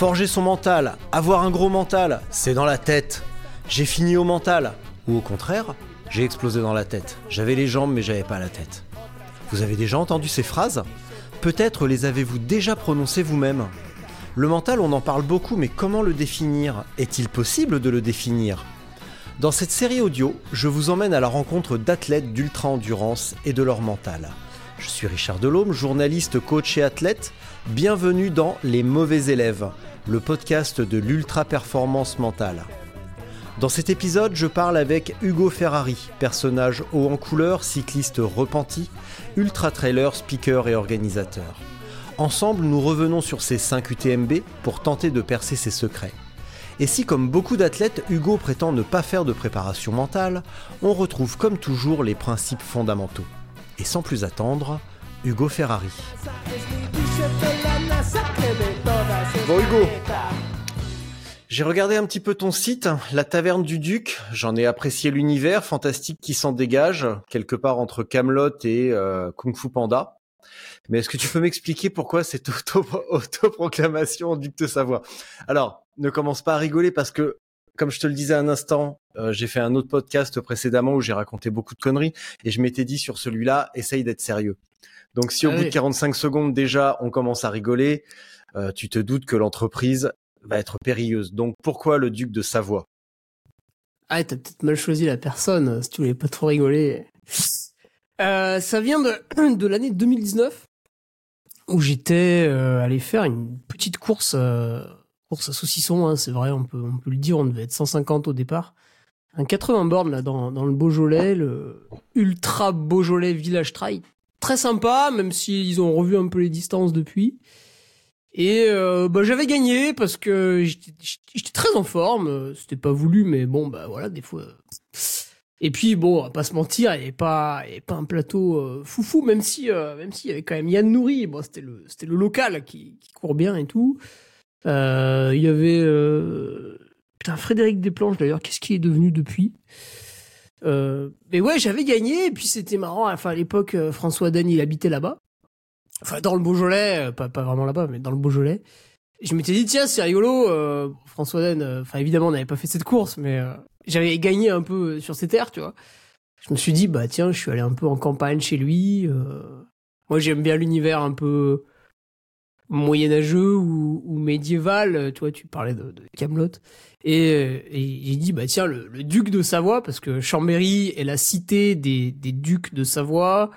Forger son mental, avoir un gros mental, c'est dans la tête. J'ai fini au mental. Ou au contraire, j'ai explosé dans la tête. J'avais les jambes mais j'avais pas la tête. Vous avez déjà entendu ces phrases? Peut-être les avez-vous déjà prononcées vous-même Le mental, on en parle beaucoup, mais comment le définir? Est-il possible de le définir? Dans cette série audio, je vous emmène à la rencontre d'athlètes d'ultra-endurance et de leur mental. Je suis Richard Delhomme, journaliste, coach et athlète. Bienvenue dans Les mauvais élèves, le podcast de l'ultra-performance mentale. Dans cet épisode, je parle avec Hugo Ferrari, personnage haut en couleur, cycliste repenti, ultra-trailer, speaker et organisateur. Ensemble, nous revenons sur ces 5 UTMB pour tenter de percer ses secrets. Et si, comme beaucoup d'athlètes, Hugo prétend ne pas faire de préparation mentale, on retrouve comme toujours les principes fondamentaux. Et sans plus attendre, Hugo Ferrari. Bon Hugo, j'ai regardé un petit peu ton site, la taverne du Duc. J'en ai apprécié l'univers fantastique qui s'en dégage, quelque part entre Camelot et euh, Kung Fu Panda. Mais est-ce que tu peux m'expliquer pourquoi cette auto- autoproclamation Duc de Savoie? Alors, ne commence pas à rigoler parce que, comme je te le disais un instant, euh, j'ai fait un autre podcast précédemment où j'ai raconté beaucoup de conneries et je m'étais dit sur celui-là, essaye d'être sérieux. Donc si au Ah bout oui. de 45 secondes déjà on commence à rigoler, euh, tu te doutes que l'entreprise va être périlleuse. Donc pourquoi le duc de Savoie? Ah, t'as peut-être mal choisi la personne, euh, si tu voulais pas trop rigoler. Euh, ça vient de, de l'année 2019, où j'étais allé faire une petite course, course à saucisson, hein, c'est vrai, on peut, on peut le dire, on devait être 150 au départ. Un 80 bornes là dans, dans le Beaujolais, le ultra Beaujolais Village Trail. Très sympa, même s'ils ont revu un peu les distances depuis. Et euh, bah, j'avais gagné parce que j'étais très en forme. C'était pas voulu, mais bon, bah voilà, des fois. euh. Et puis bon, on va pas se mentir, il n'y avait pas, il avait pas un plateau euh, foufou, même si, euh, même s'il y avait quand même Yann Nourri. Bon, c'était le, c'était le local qui, qui court bien et tout. Euh, Il y avait euh, putain Frédéric Desplanches d'ailleurs. Qu'est-ce qu'il est devenu depuis? Euh, Mais ouais, j'avais gagné et puis c'était marrant. Enfin à l'époque, euh, François Den, il habitait là-bas. Enfin dans le Beaujolais, euh, pas, pas vraiment là-bas, mais dans le Beaujolais. Je m'étais dit tiens c'est rigolo. François Den. euh, Enfin évidemment on n'avait pas fait cette course, mais j'avais gagné un peu sur ses terres, tu vois. Je me suis dit bah tiens je suis allé un peu en campagne chez lui. moi j'aime bien l'univers un peu moyenâgeux ou, ou médiéval. euh, Tu vois tu parlais de, de Camelot. Et, euh, et j'ai dit bah tiens le, le duc de Savoie parce que Chambéry est la cité des, des ducs de Savoie.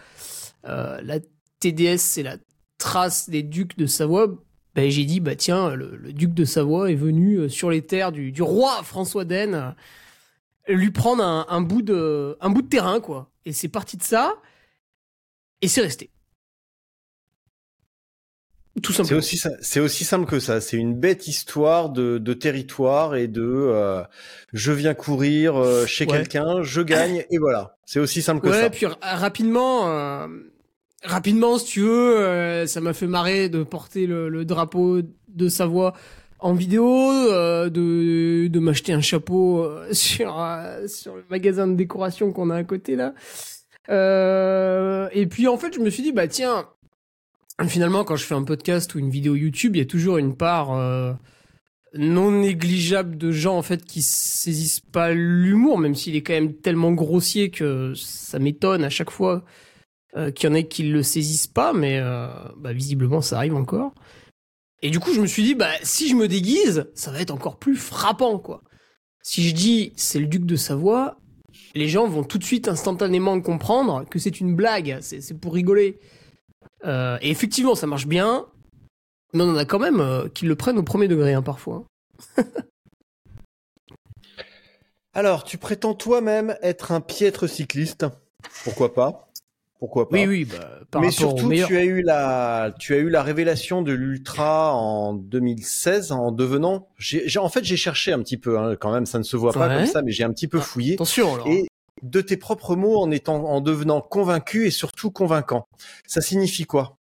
Euh, la TDS c'est la trace des ducs de Savoie. Ben, j'ai dit bah tiens le, le duc de Savoie est venu euh, sur les terres du, du roi François d'Aisne lui prendre un, un bout de un bout de terrain quoi. Et c'est parti de ça et c'est resté. Tout C'est aussi, ça- c'est aussi simple que ça. C'est une bête histoire de, de territoire et de euh, je viens courir euh, chez Ouais. quelqu'un, je gagne et voilà. C'est aussi simple que Ouais, ça. puis ra- rapidement, euh, rapidement, si tu veux, euh, ça m'a fait marrer de porter le, le drapeau de Savoie en vidéo, euh, de, de m'acheter un chapeau sur, euh, sur le magasin de décoration qu'on a à côté là. Euh, et puis en fait, je me suis dit, bah tiens, finalement, quand je fais un podcast ou une vidéo YouTube, il y a toujours une part euh, non négligeable de gens en fait qui saisissent pas l'humour, même s'il est quand même tellement grossier que ça m'étonne à chaque fois euh, qu'il y en ait qui le saisissent pas, mais euh, bah, visiblement ça arrive encore. Et du coup, je me suis dit, bah si je me déguise, ça va être encore plus frappant, quoi. Si je dis c'est le duc de Savoie, les gens vont tout de suite instantanément comprendre que c'est une blague, c'est pour rigoler. Euh, et effectivement, ça marche bien, mais on en a quand même euh, qui le prennent au premier degré hein, parfois. Alors, tu prétends toi-même être un piètre cycliste. Pourquoi pas? Pourquoi pas? Oui, oui, bah, par Mais surtout, tu as eu la, tu as eu la révélation de l'ultra en 2016 en devenant. En fait, j'ai cherché un petit peu. Hein, quand même, ça ne se voit pas Ouais. comme ça, mais j'ai un petit peu fouillé. Attention alors. Et de tes propres mots, en étant, en devenant convaincu et surtout convaincant. Ça signifie quoi?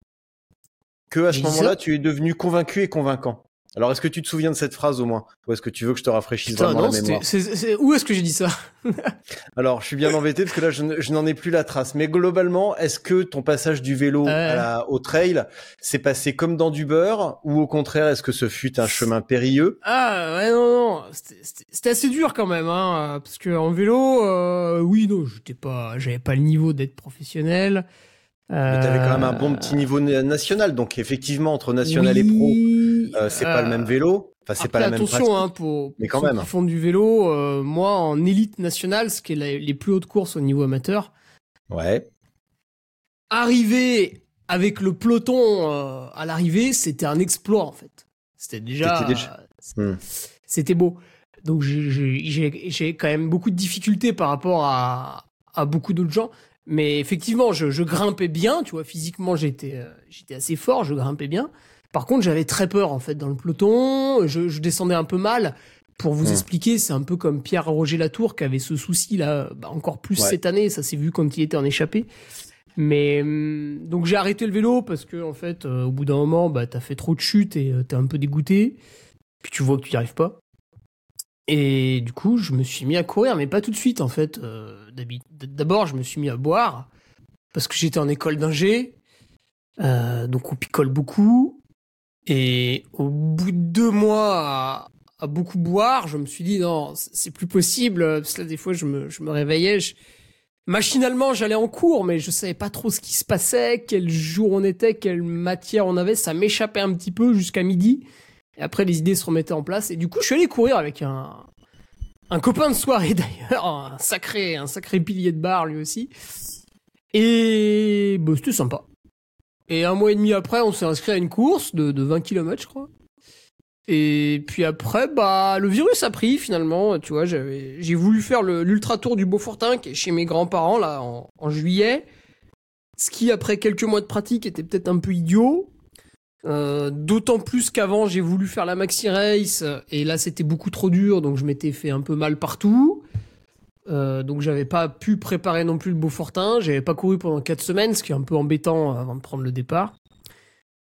Que à ce moment-là, tu es devenu convaincu et convaincant. Alors, est-ce que tu te souviens de cette phrase au moins, ou est-ce que tu veux que je te rafraîchisse Putain, vraiment non, la mémoire? c'est- c'est- où est-ce que j'ai dit ça? Alors, je suis bien embêté parce que là, je, ne- je n'en ai plus la trace. Mais globalement, est-ce que ton passage du vélo Ouais. à la- au trail s'est passé comme dans du beurre, ou au contraire, est-ce que ce fut un chemin périlleux? Ah ouais non non, c'était- assez dur quand même hein, parce que en vélo, euh, oui non, j'étais pas, j'avais pas le niveau d'être professionnel. Mais t'avais quand même un bon petit niveau na- national, donc effectivement, entre national et pro, euh, c'est pas le même vélo. Enfin, c'est pas la même attention hein, pour, Mais pour quand ceux même. qui font du vélo, euh, moi en élite nationale, ce qui est la- les plus hautes courses au niveau amateur, Ouais. arriver avec le peloton euh, à l'arrivée, c'était un exploit en fait. C'était déjà, C'était déjà- euh, Hmm. beau. Donc j'ai- quand même beaucoup de difficultés par rapport à, à beaucoup d'autres gens. Mais effectivement, je, je grimpais bien, tu vois, physiquement j'étais euh, j'étais assez fort, je grimpais bien. Par contre, j'avais très peur en fait dans le peloton, je, je descendais un peu mal. Pour vous Hmm. expliquer, c'est un peu comme Pierre Roger Latour qui avait ce souci là, bah, encore plus Ouais. cette année, ça s'est vu quand il était en échappée. Mais hum, donc j'ai arrêté le vélo parce que en fait, euh, au bout d'un moment, bah t'as fait trop de chutes et euh, t'es un peu dégoûté. Puis tu vois que tu n'y arrives pas. Et du coup, je me suis mis à courir, mais pas tout de suite en fait. Euh, D'abord, je me suis mis à boire parce que j'étais en école d'ingé, euh, donc on picole beaucoup. Et au bout de deux mois à, beaucoup boire, je me suis dit non, c'est plus possible. Parce que là, des fois, je me, je me réveillais, machinalement, j'allais en cours, mais je savais pas trop ce qui se passait, quel jour on était, quelle matière on avait. Ça m'échappait un petit peu jusqu'à midi. Et après, les idées se remettaient en place. Et du coup, je suis allé courir avec un, un copain de soirée d'ailleurs, un sacré, un sacré pilier de bar lui aussi. Et bah, c'était sympa. Et un mois et demi après, on s'est inscrit à une course de, de 20 km, je crois. Et puis après, bah, le virus a pris finalement. Tu vois, j'avais, j'ai voulu faire l'ultra tour du Beaufortin qui est chez mes grands-parents là en, en juillet. Ce qui, après quelques mois de pratique, était peut-être un peu idiot. Euh, D'autant plus qu'avant, j'ai voulu faire la maxi race et là, c'était beaucoup trop dur, donc je m'étais fait un peu mal partout. Euh, donc j'avais pas pu préparer non plus le Beaufortin. J'avais pas couru pendant quatre semaines, ce qui est un peu embêtant avant de prendre le départ.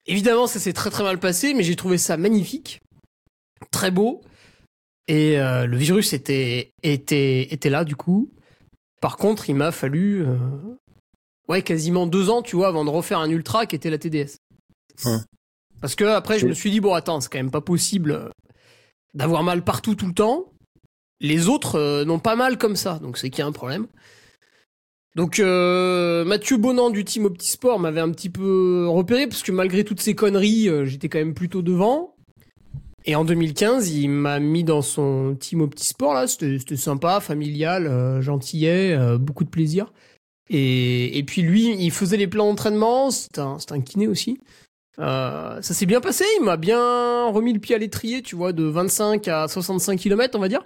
Évidemment, ça s'est très très mal passé, mais j'ai trouvé ça magnifique, très beau. Et euh, le virus était, était, était là du coup. Par contre, il m'a fallu euh, ouais, quasiment deux ans, tu vois, avant de refaire un ultra qui était la TDS. Parce que après, je me suis dit, bon, attends, c'est quand même pas possible euh, d'avoir mal partout tout le temps. Les autres euh, n'ont pas mal comme ça, donc c'est qu'il y a un problème. Donc euh, Mathieu Bonan du team Optisport m'avait un petit peu repéré parce que malgré toutes ces conneries, euh, j'étais quand même plutôt devant. Et en 2015, il m'a mis dans son team Optisport là, c'était c'était sympa, familial, gentillet, beaucoup de plaisir. Et, puis lui, il faisait les plans d'entraînement, c'est un, un kiné aussi. Ça s'est bien passé, il m'a bien remis le pied à l'étrier, tu vois, de 25 à 65 km, on va dire.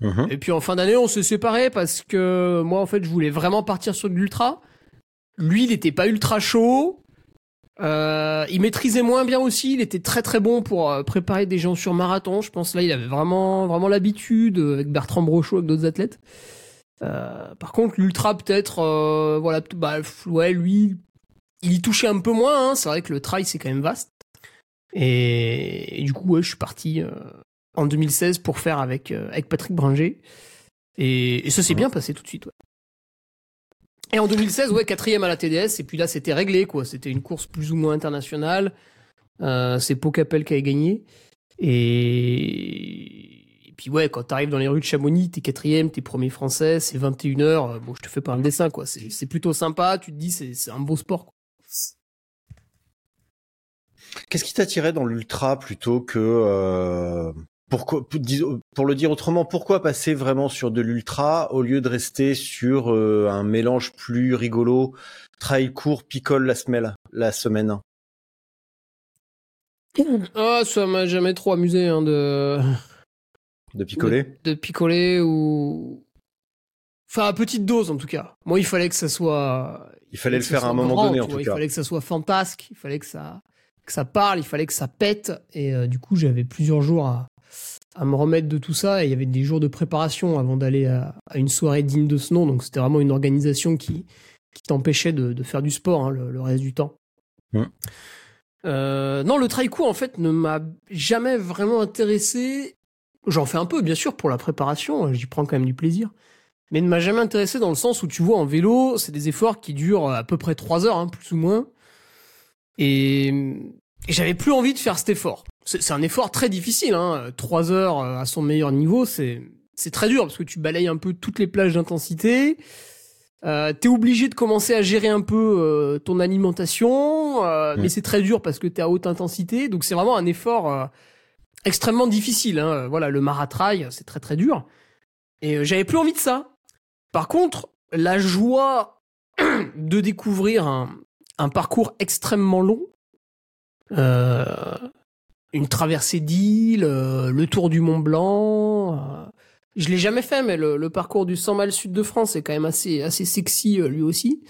Mhm. Et puis en fin d'année, on s'est séparés parce que moi, en fait, je voulais vraiment partir sur de l'ultra. Lui, il était pas ultra chaud. Euh, il maîtrisait moins bien aussi. Il était très très bon pour euh, préparer des gens sur marathon. Je pense là, il avait vraiment vraiment l'habitude euh, avec Bertrand Brochot, avec d'autres athlètes. Par contre, l'ultra peut-être, euh, voilà, bah ouais, lui, il y touchait un peu moins. hein. C'est vrai que le trail c'est quand même vaste. Et, et du coup, ouais, je suis parti en 2016 pour faire avec, euh, avec Patrick Bringer. Et, et ça s'est bien passé tout de suite, ouais. Et en 2016, ouais, quatrième à la TDS, et puis là, c'était réglé, quoi. C'était une course plus ou moins internationale. Euh, c'est Pocapel qui a gagné. Et... et puis, ouais, quand t'arrives dans les rues de Chamonix, t'es quatrième, t'es premier français, c'est 21h. Bon, je te fais pas un dessin, quoi. C'est c'est plutôt sympa. Tu te dis, c'est c'est un beau sport, quoi. Qu'est-ce qui t'attirait dans l'ultra plutôt que euh, Pourquoi, pour, le dire autrement, pourquoi passer vraiment sur de l'ultra au lieu de rester sur euh, un mélange plus rigolo, trail court, picole la semaine, la semaine? Ah, ça m'a jamais trop amusé hein, de... de picoler? de picoler ou. Enfin, à petite dose en tout cas. Moi, il fallait que ça soit. Il fallait le faire à un moment grand, donné en vois. tout Il cas. fallait que ça soit fantasque, il fallait que ça, que ça parle, il fallait que ça pète. Et euh, du coup, j'avais plusieurs jours à, à me remettre de tout ça. Et il y avait des jours de préparation avant d'aller à, à une soirée digne de ce nom. Donc, c'était vraiment une organisation qui, qui t'empêchait de, de faire du sport hein, le, le reste du temps. Euh, non, le trail en fait, ne m'a jamais vraiment intéressé. J'en fais un peu, bien sûr, pour la préparation. J'y prends quand même du plaisir. Mais ne m'a jamais intéressé dans le sens où tu vois, en vélo, c'est des efforts qui durent à peu près 3 heures, hein, plus ou moins. Et, et j'avais plus envie de faire cet effort. C'est un effort très difficile, hein. 3 heures euh, à son meilleur niveau, c'est c'est très dur parce que tu balayes un peu toutes les plages d'intensité. Euh, t'es obligé de commencer à gérer un peu euh, ton alimentation, euh, mais c'est très dur parce que t'es à haute intensité, donc c'est vraiment un effort euh, extrêmement difficile. Hein. Voilà, le maratrail, c'est très très dur. Et euh, j'avais plus envie de ça. Par contre, la joie de découvrir un, un parcours extrêmement long, euh, une traversée d'île, euh, le tour du Mont Blanc. euh, je l'ai jamais fait, mais le, parcours du 100 miles sud de France est quand même assez, assez sexy euh, lui aussi.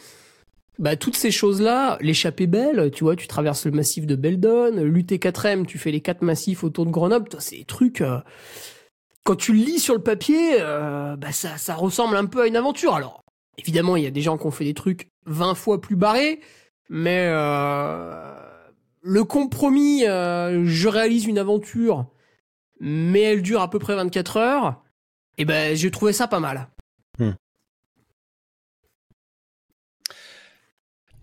Bah, toutes ces choses-là, l'échappée belle, tu vois, tu traverses le massif de Beldon, l'UT4M, tu fais les quatre massifs autour de Grenoble, c'est des trucs, euh, quand tu le lis sur le papier, bah, ça, ça ressemble un peu à une aventure. Alors, évidemment, il y a des gens qui ont fait des trucs 20 fois plus barrés, mais le compromis, euh, je réalise une aventure, mais elle dure à peu près 24 heures, et ben, j'ai trouvé ça pas mal.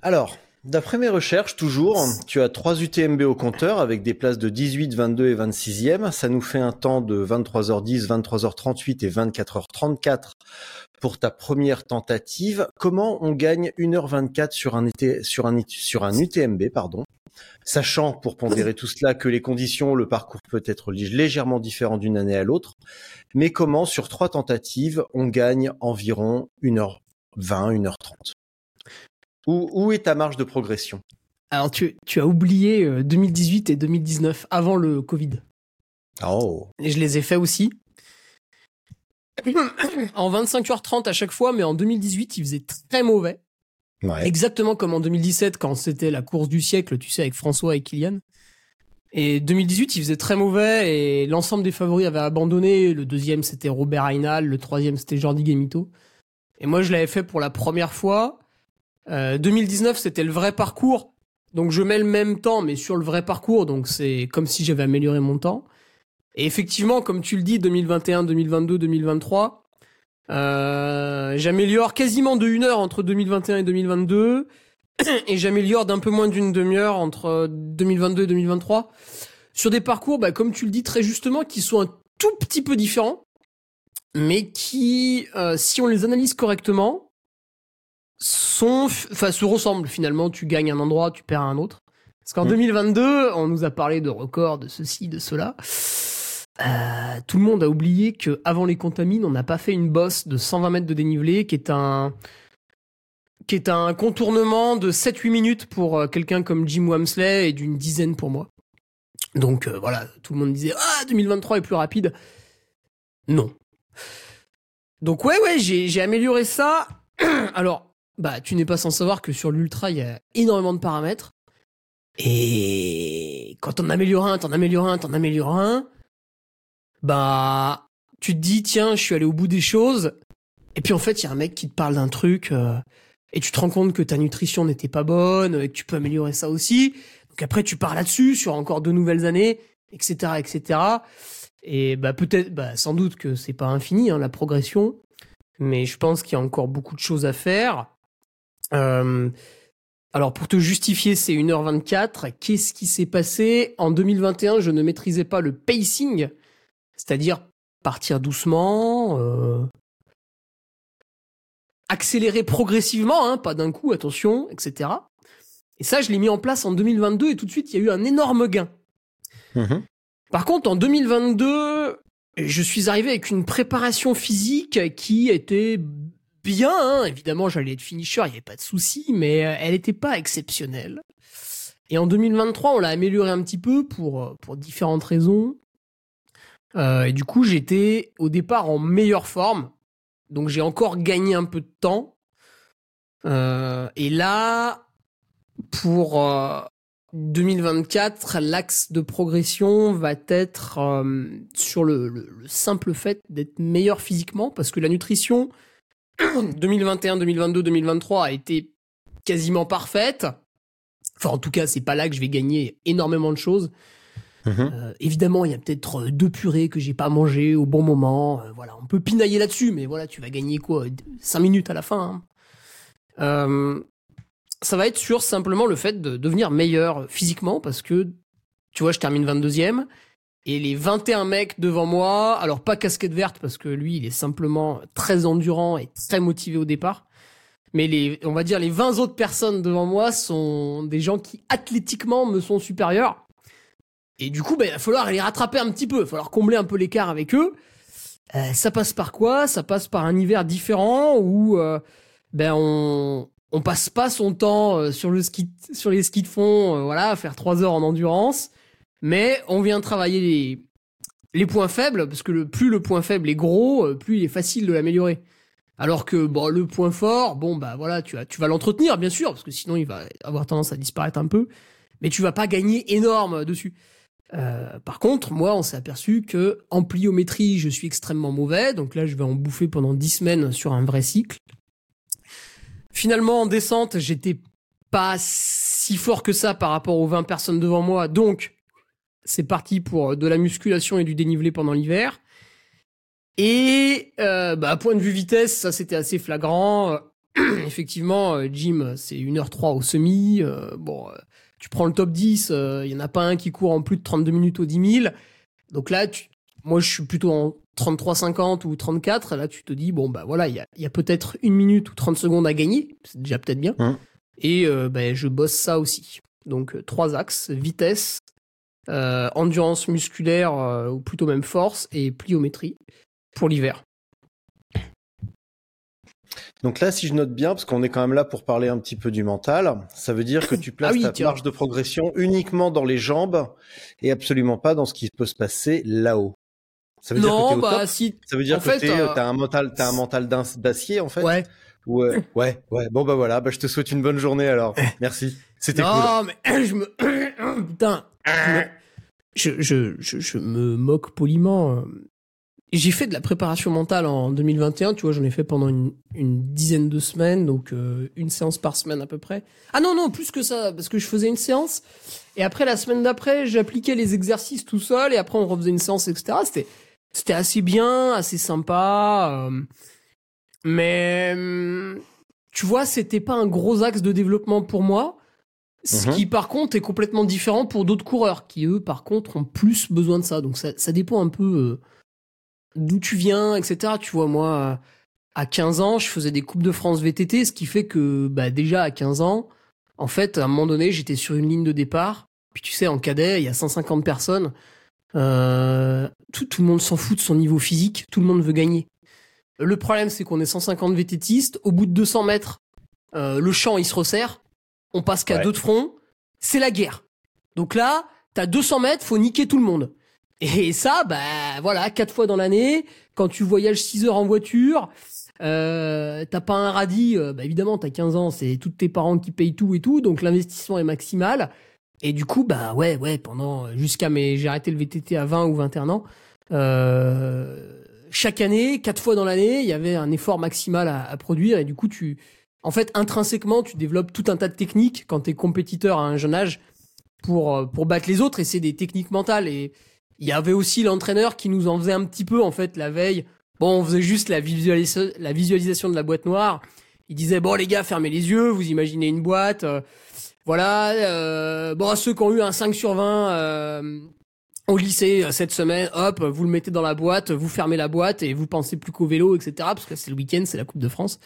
Alors, d'après mes recherches, toujours, tu as 3 UTMB au compteur avec des places de 18, 22 et 26e. Ça nous fait un temps de 23h10, 23h38 et 24h34 pour ta première tentative. Comment on gagne 1h24 sur un, été- sur un, sur un UTMB, pardon? Sachant, pour pondérer tout cela, que les conditions, le parcours peut être lég- légèrement différent d'une année à l'autre. Mais comment, sur trois tentatives, on gagne environ 1h20, 1h30 où, où est ta marge de progression? Alors, tu, tu as oublié euh, 2018 et 2019, avant le Covid. Oh, Et je les ai fait aussi. En 25h30 à chaque fois, mais en 2018, il faisait très mauvais. ouais. Exactement comme en 2017, quand c'était la course du siècle, tu sais, avec François et Kylian. Et 2018, il faisait très mauvais et l'ensemble des favoris avaient abandonné. Le deuxième, c'était Robert Aynal. Le troisième, c'était Jordi Gemito. Et moi, je l'avais fait pour la première fois. Euh, 2019, c'était le vrai parcours. Donc, je mets le même temps, mais sur le vrai parcours. Donc, c'est comme si j'avais amélioré mon temps. Et effectivement, comme tu le dis, 2021, 2022, 2023, euh, j'améliore quasiment de une heure entre 2021 et 2022 et j'améliore d'un peu moins d'une demi-heure entre 2022 et 2023 sur des parcours, bah, comme tu le dis très justement, qui sont un tout petit peu différents, mais qui, euh, si on les analyse correctement, sont, enfin, se ressemblent finalement. Tu gagnes un endroit, tu perds un autre. Parce qu'en Mm. 2022, on nous a parlé de records, de ceci, de cela. Euh, tout le monde a oublié que avant les contamines, on n'a pas fait une bosse de 120 mètres de dénivelé, qui est un qui est un contournement de 7-8 minutes pour euh, quelqu'un comme Jim Wamsley et d'une dizaine pour moi. Donc euh, voilà, tout le monde disait ah 2023 est plus rapide. Non. Donc ouais ouais j'ai amélioré ça. Alors bah tu n'es pas sans savoir que sur l'ultra il y a énormément de paramètres. Et quand t'en améliores un, t'en améliores un, t'en améliores un, bah tu te dis tiens je suis allé au bout des choses. Et puis en fait il y a un mec qui te parle d'un truc euh, et tu te rends compte que ta nutrition n'était pas bonne et que tu peux améliorer ça aussi. Donc après tu pars là-dessus sur encore de nouvelles années, etc., etc. Et bah peut-être, bah sans doute que c'est pas infini hein, la progression, mais je pense qu'il y a encore beaucoup de choses à faire. Euh, alors pour te justifier ces 1h24, qu'est-ce qui s'est passé? En 2021, je ne maîtrisais pas le pacing, c'est-à-dire partir doucement, euh, accélérer progressivement, hein, pas d'un coup, attention, etc. Et ça, je l'ai mis en place en 2022 et tout de suite, il y a eu un énorme gain. Mhm. Par contre, en 2022, je suis arrivé avec une préparation physique qui était bien. hein. Évidemment, j'allais être finisher, il n'y avait pas de souci, mais euh, elle n'était pas exceptionnelle. Et en 2023, on l'a améliorée un petit peu pour, euh, pour différentes raisons. Euh, et du coup, j'étais au départ en meilleure forme. Donc j'ai encore gagné un peu de temps. Euh, et là, pour euh, 2024, l'axe de progression va être euh, sur le, le- le simple fait d'être meilleur physiquement, parce que la nutrition 2021, 2022, 2023 a été quasiment parfaite. Enfin, en tout cas, c'est pas là que je vais gagner énormément de choses. Mhm. Euh, évidemment, il y a peut-être euh, deux purées que j'ai pas mangées au bon moment. Euh, voilà, on peut pinailler là-dessus, mais voilà, tu vas gagner quoi 5 minutes à la fin. hein. Euh, ça va être sur simplement le fait de devenir meilleur physiquement parce que, tu vois, je termine 22e et les 21 mecs devant moi, alors pas casquette verte parce que lui, il est simplement très endurant et très motivé au départ. Mais les, on va dire les 20 autres personnes devant moi sont des gens qui athlétiquement me sont supérieurs. Et du coup, ben, il va falloir les rattraper un petit peu. Il va falloir combler un peu l'écart avec eux. Euh, ça passe par quoi? Ça passe par un hiver différent où euh, ben on on passe pas son temps euh, sur le ski sur les skis de fond, euh, voilà, à faire trois heures en endurance, mais on vient travailler les les points faibles parce que le plus le point faible est gros, plus il est facile de l'améliorer. Alors que bon, le point fort, bon bah voilà, tu vas tu vas l'entretenir bien sûr parce que sinon il va avoir tendance à disparaître un peu, mais tu vas pas gagner énorme dessus. Euh, par contre, moi, on s'est aperçu que en pliométrie, je suis extrêmement mauvais. Donc là, je vais en bouffer pendant 10 semaines sur un vrai cycle. Finalement, en descente, j'étais pas si fort que ça par rapport aux 20 personnes devant moi. Donc, c'est parti pour de la musculation et du dénivelé pendant l'hiver. Et euh, bah, point de vue vitesse, ça c'était assez flagrant. Euh, Effectivement, euh, Jim, c'est 1h03 au semi. Euh, bon, euh, tu prends le top 10, il y en a pas un qui court en plus de 32 minutes au 10 000. Donc là, tu- moi je suis plutôt en 33-50 ou 34. Là, tu te dis, bon, bah voilà, il y a, il y a peut-être une minute ou 30 secondes à gagner. C'est déjà peut-être bien. Mhm. Et euh, ben, je bosse ça aussi. Donc euh, trois axes, vitesse, euh, endurance musculaire, ou plutôt même force, et pliométrie pour l'hiver. Donc là, si je note bien, parce qu'on est quand même là pour parler un petit peu du mental, ça veut dire que tu places Ah oui, ta tiens. marge de progression uniquement dans les jambes et absolument pas dans ce qui peut se passer là-haut. Ça veut dire que Non, t'es au bah top si. Ça veut dire en que t'es- euh, t'as un mental, t'as un mental d'acier en fait. Ouais. Ou, euh, ouais, ouais. Bon bah voilà, bah je te souhaite une bonne journée alors. Merci. C'était cool. Non, mais je me. Putain. Je, je, je, je, je me moque poliment. Euh. J'ai fait de la préparation mentale en 2021, tu vois, j'en ai fait pendant une, une dizaine de semaines, donc euh, une séance par semaine à peu près. Ah non, non, plus que ça, parce que je faisais une séance, et après, la semaine d'après, j'appliquais les exercices tout seul, et après, on refaisait une séance, etc. C'était, c'était assez bien, assez sympa. euh, mais, hum, tu vois, c'était pas un gros axe de développement pour moi. Ce Mhm. qui, par contre, est complètement différent pour d'autres coureurs qui, eux, par contre, ont plus besoin de ça. Donc, ça, ça dépend un peu euh, d'où tu viens, etc. Tu vois, moi, à 15 ans, je faisais des Coupes de France VTT, ce qui fait que, bah, déjà, à 15 ans, en fait, à un moment donné, j'étais sur une ligne de départ. Puis, tu sais, en cadet, il y a 150 personnes. Euh, tout, tout le monde s'en fout de son niveau physique. Tout le monde veut gagner. Le problème, c'est qu'on est 150 VTTistes. Au bout de 200 mètres, euh, le champ, il se resserre. On passe qu'à Ouais. deux de front. C'est la guerre. Donc là, t'as 200 mètres, faut niquer tout le monde. Et ça, bah voilà, quatre fois dans l'année, quand tu voyages 6 heures en voiture, euh, t'as pas un radis, euh, bah évidemment, t'as 15 ans, c'est tous tes parents qui payent tout et tout, donc l'investissement est maximal. Et du coup, bah ouais, ouais, pendant jusqu'à mes, j'ai arrêté le VTT à 20 ou 21 ans. Euh, chaque année, quatre fois dans l'année, il y avait un effort maximal à, à produire et du coup, tu, en fait, intrinsèquement, tu développes tout un tas de techniques quand t'es compétiteur à un jeune âge pour euh, pour battre les autres et c'est des techniques mentales et il y avait aussi l'entraîneur qui nous en faisait un petit peu en fait la veille. Bon, on faisait juste la, visualisa- la visualisation de la boîte noire. Il disait bon les gars, fermez les yeux, vous imaginez une boîte. euh, voilà, euh, bon ceux qui ont eu un 5 sur 20 euh, au lycée euh, cette semaine, hop, vous le mettez dans la boîte, vous fermez la boîte et vous pensez plus qu'au vélo, etc. Parce que c'est le week-end, c'est la Coupe de France.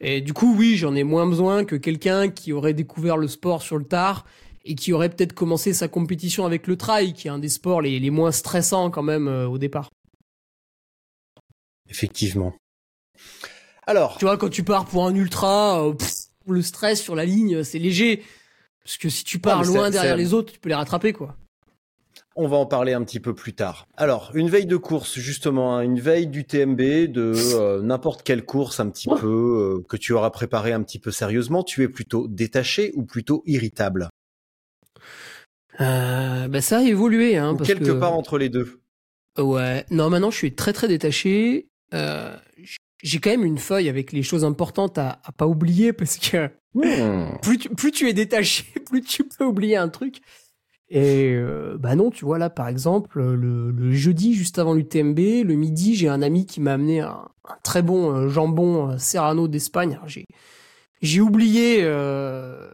Et du coup, oui, j'en ai moins besoin que quelqu'un qui aurait découvert le sport sur le tard et qui aurait peut-être commencé sa compétition avec le trail, qui est un des sports les, les moins stressants quand même euh, au départ. Effectivement. Alors, Tu vois, quand tu pars pour un ultra, euh, pff, le stress sur la ligne, c'est léger. Parce que si tu pars loin derrière les autres, tu peux les rattraper, quoi. on va en parler un petit peu plus tard. Alors, une veille de course, justement, hein, une veille du TMB, de euh, n'importe quelle course un petit peu euh, que tu auras préparé un petit peu sérieusement, tu es plutôt détaché ou plutôt irritable? Euh, bah ça a évolué, hein, Ou parce quelque que... part entre les deux Ouais. Non, maintenant, je suis très très détaché. Euh, j'ai quand même une feuille avec les choses importantes à, à pas oublier parce que Hmm. plus tu, plus tu es détaché, plus tu peux oublier un truc. Et euh, bah non, tu vois là par exemple le, le jeudi juste avant l'UTMB, le midi, j'ai un ami qui m'a amené un, un très bon euh, jambon Serrano d'Espagne. J'ai j'ai oublié euh,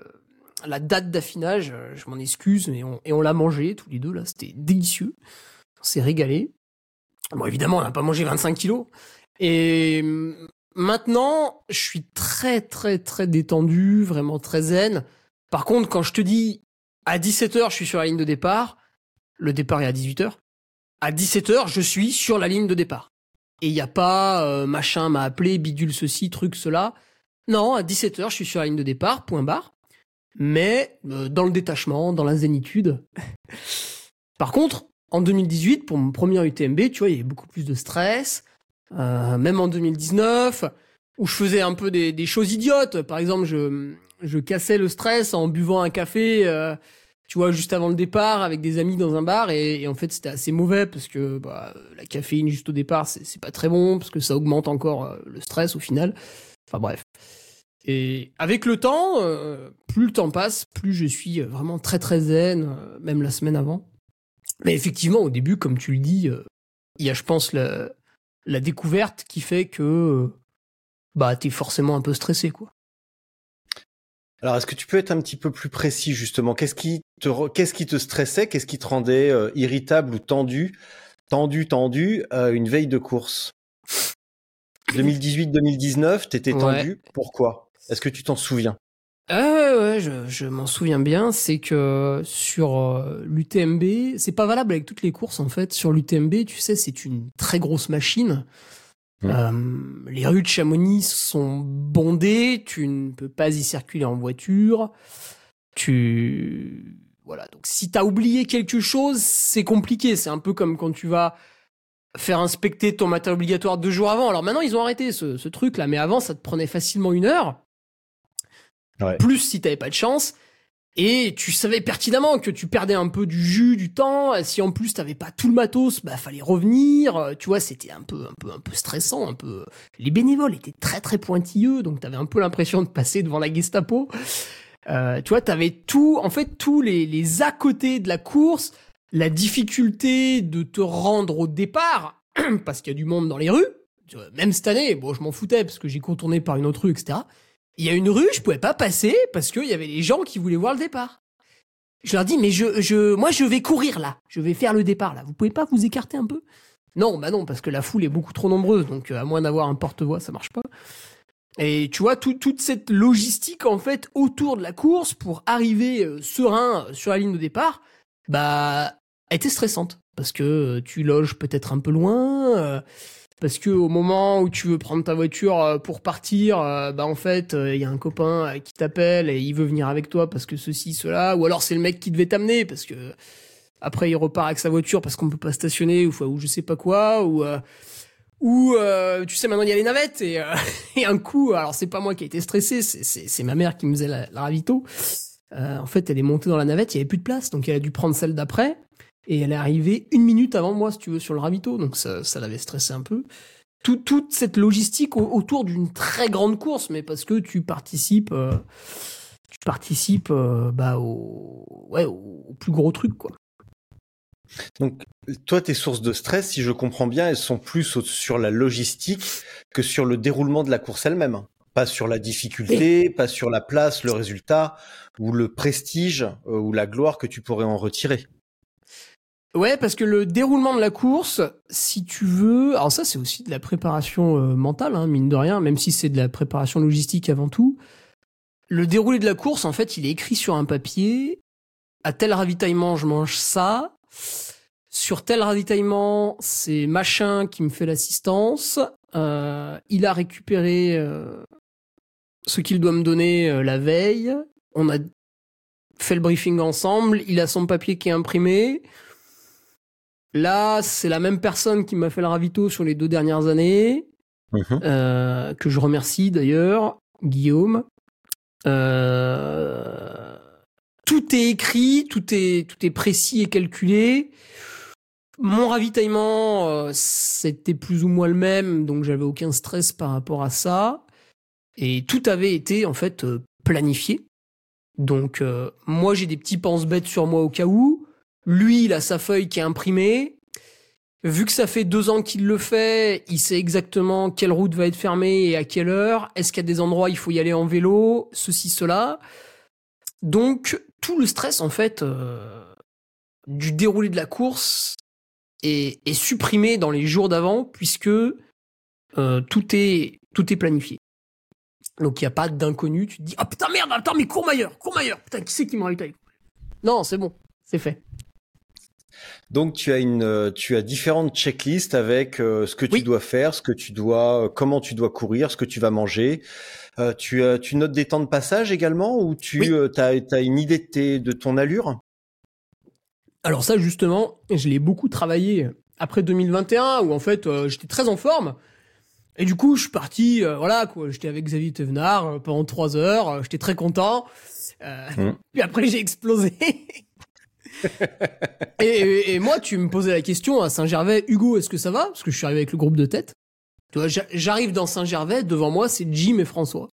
la date d'affinage, euh, je m'en excuse, mais on, et on l'a mangé tous les deux là, c'était délicieux. On s'est régalé. Bon évidemment, on n'a pas mangé 25 kilos. Et hum, maintenant, je suis très très très détendu, vraiment très zen. Par contre, quand je te dis à 17h, je suis sur la ligne de départ, le départ est à 18h. À 17h, je suis sur la ligne de départ. Et il n'y a pas euh, machin m'a appelé, bidule ceci, truc cela. Non, à 17h, je suis sur la ligne de départ, point barre. Mais euh, dans le détachement, dans la zénitude. Par contre, en 2018, pour mon premier UTMB, tu vois, il y avait beaucoup plus de stress. Euh, même en 2019, où je faisais un peu des, des choses idiotes. Par exemple, je, je cassais le stress en buvant un café, euh, tu vois, juste avant le départ avec des amis dans un bar. Et, et en fait, c'était assez mauvais parce que bah, la caféine juste au départ, c'est pas très bon parce que ça augmente encore euh, le stress au final. Enfin bref. Et avec le temps, euh, plus le temps passe, plus je suis vraiment très très zen, euh, même la semaine avant. Mais effectivement, au début, comme tu le dis, euh, il y a, je pense, la, la découverte qui fait que bah t'es forcément un peu stressé, quoi. Alors, est-ce que tu peux être un petit peu plus précis, justement? Qu'est-ce qui te, qu'est-ce qui te stressait? Qu'est-ce qui te rendait euh, irritable ou tendu? Tendu, tendu, euh, une veille de course 2018-2019, t'étais Ouais. tendu. Pourquoi? Est-ce que tu t'en souviens? Ah ouais, ouais, je, je m'en souviens bien. C'est que sur euh, l'UTMB, c'est pas valable avec toutes les courses en fait. Sur l'UTMB, tu sais, c'est une très grosse machine. Euh, les rues de Chamonix sont bondées. Tu ne peux pas y circuler en voiture. Tu voilà. Donc si t'as oublié quelque chose, c'est compliqué. C'est un peu comme quand tu vas faire inspecter ton matériel obligatoire deux jours avant. Alors maintenant, ils ont arrêté ce, ce truc là, mais avant, ça te prenait facilement une heure Plus si t'avais pas de chance. Et tu savais pertinemment que tu perdais un peu du jus, du temps. Si en plus t'avais pas tout le matos, bah fallait revenir. Euh, Tu vois, c'était un peu, un peu, un peu stressant, un peu. Les bénévoles étaient très très pointilleux, donc t'avais un peu l'impression de passer devant la Gestapo. Euh, tu vois, t'avais tout, en fait, tous les, les à côté de la course, la difficulté de te rendre au départ, parce qu'il y a du monde dans les rues. Vois, Même cette année, bon, je m'en foutais parce que j'ai contourné par une autre rue, etc. Il y a une rue, je pouvais pas passer parce qu'il y avait les gens qui voulaient voir le départ. Je leur dis, mais je, je, moi, je vais courir là. Je vais faire le départ là. Vous pouvez pas vous écarter un peu? Non, bah non, parce que la foule est beaucoup trop nombreuse. Donc, euh, à moins d'avoir un porte-voix, ça marche pas. Et tu vois, tout- toute cette logistique, en fait, autour de la course pour arriver euh, serein euh, sur la ligne de départ, bah, était stressante. Parce que tu loges peut-être un peu loin, parce que au moment où tu veux prendre ta voiture euh, pour partir, euh, bah en fait, il y a un copain euh, qui t'appelle et il veut venir avec toi parce que ceci, cela, ou alors c'est le mec qui devait t'amener parce que après il repart avec sa voiture parce qu'on peut pas stationner ou, ou je sais pas quoi, ou euh, ou euh, tu sais maintenant il y a les navettes et, euh, et un coup, alors c'est pas moi qui ai été stressé, c'est ma mère qui me faisait la, la ravito. Euh, en fait, elle est montée dans la navette, il y avait plus de place, donc elle a dû prendre celle d'après. Et elle est arrivée une minute avant moi, si tu veux, sur le ravito. Donc ça, ça l'avait stressé un peu. Tout- toute cette logistique au- autour d'une très grande course, mais parce que tu participes, euh, tu participes euh, bah, au, ouais, au, plus gros truc, quoi. Donc, toi, tes sources de stress, si je comprends bien, elles sont plus sur la logistique que sur le déroulement de la course elle-même. Pas sur la difficulté, pas sur la place, le résultat, ou le prestige, euh, ou la gloire que tu pourrais en retirer. Ouais, parce que le déroulement de la course, si tu veux, alors ça c'est aussi de la préparation euh, mentale, hein, mine de rien, même si c'est de la préparation logistique avant tout. Le déroulé de la course, en fait, il est écrit sur un papier à tel ravitaillement, je mange ça. Sur tel ravitaillement, c'est machin qui me fait l'assistance. Euh, il a récupéré euh, ce qu'il doit me donner euh, la veille. On a fait le briefing ensemble. Il a son papier qui est imprimé. Là, c'est la même personne qui m'a fait le ravito sur les deux dernières années, Mhm. euh, que je remercie d'ailleurs, Guillaume. Euh, tout est écrit, tout est, tout est précis et calculé. Mon ravitaillement, euh, c'était plus ou moins le même, donc j'avais aucun stress par rapport à ça. Et tout avait été en fait planifié. Donc moi j'ai des petits pense-bêtes sur moi au cas où. Lui, il a sa feuille qui est imprimée. Vu que ça fait deux ans qu'il le fait, il sait exactement quelle route va être fermée et à quelle heure. Est-ce qu'il y a des endroits où il faut y aller en vélo, ceci, cela. Donc tout le stress en fait euh, du déroulé de la course est, supprimé dans les jours d'avant puisque euh, tout est tout est planifié. Donc il n'y a pas d'inconnu. Tu te dis ah putain merde attends mais Courmayeur Courmayeur putain qui c'est qui me ravitaille Non c'est bon c'est fait. Donc tu as une, euh, tu as différentes checklists avec euh, ce que tu Oui. dois faire, ce que tu dois, euh, comment tu dois courir, ce que tu vas manger. Euh, tu, as- tu notes des temps de passage également ou tu Oui. as, une idée de, tes- de ton allure? Alors ça justement, je l'ai beaucoup travaillé après 2021 où en fait j'étais très en forme. Et du coup, je suis parti, euh, voilà quoi, j'étais avec Xavier Thévenard euh, pendant trois heures, euh, j'étais très content. Euh, Mm. Puis après, j'ai explosé. Et, et- et moi, tu me posais la question à Saint-Gervais, Hugo, est-ce que ça va? Parce que je suis arrivé avec le groupe de tête. Tu vois, j'a- j'arrive dans Saint-Gervais, devant moi, c'est Jim et François.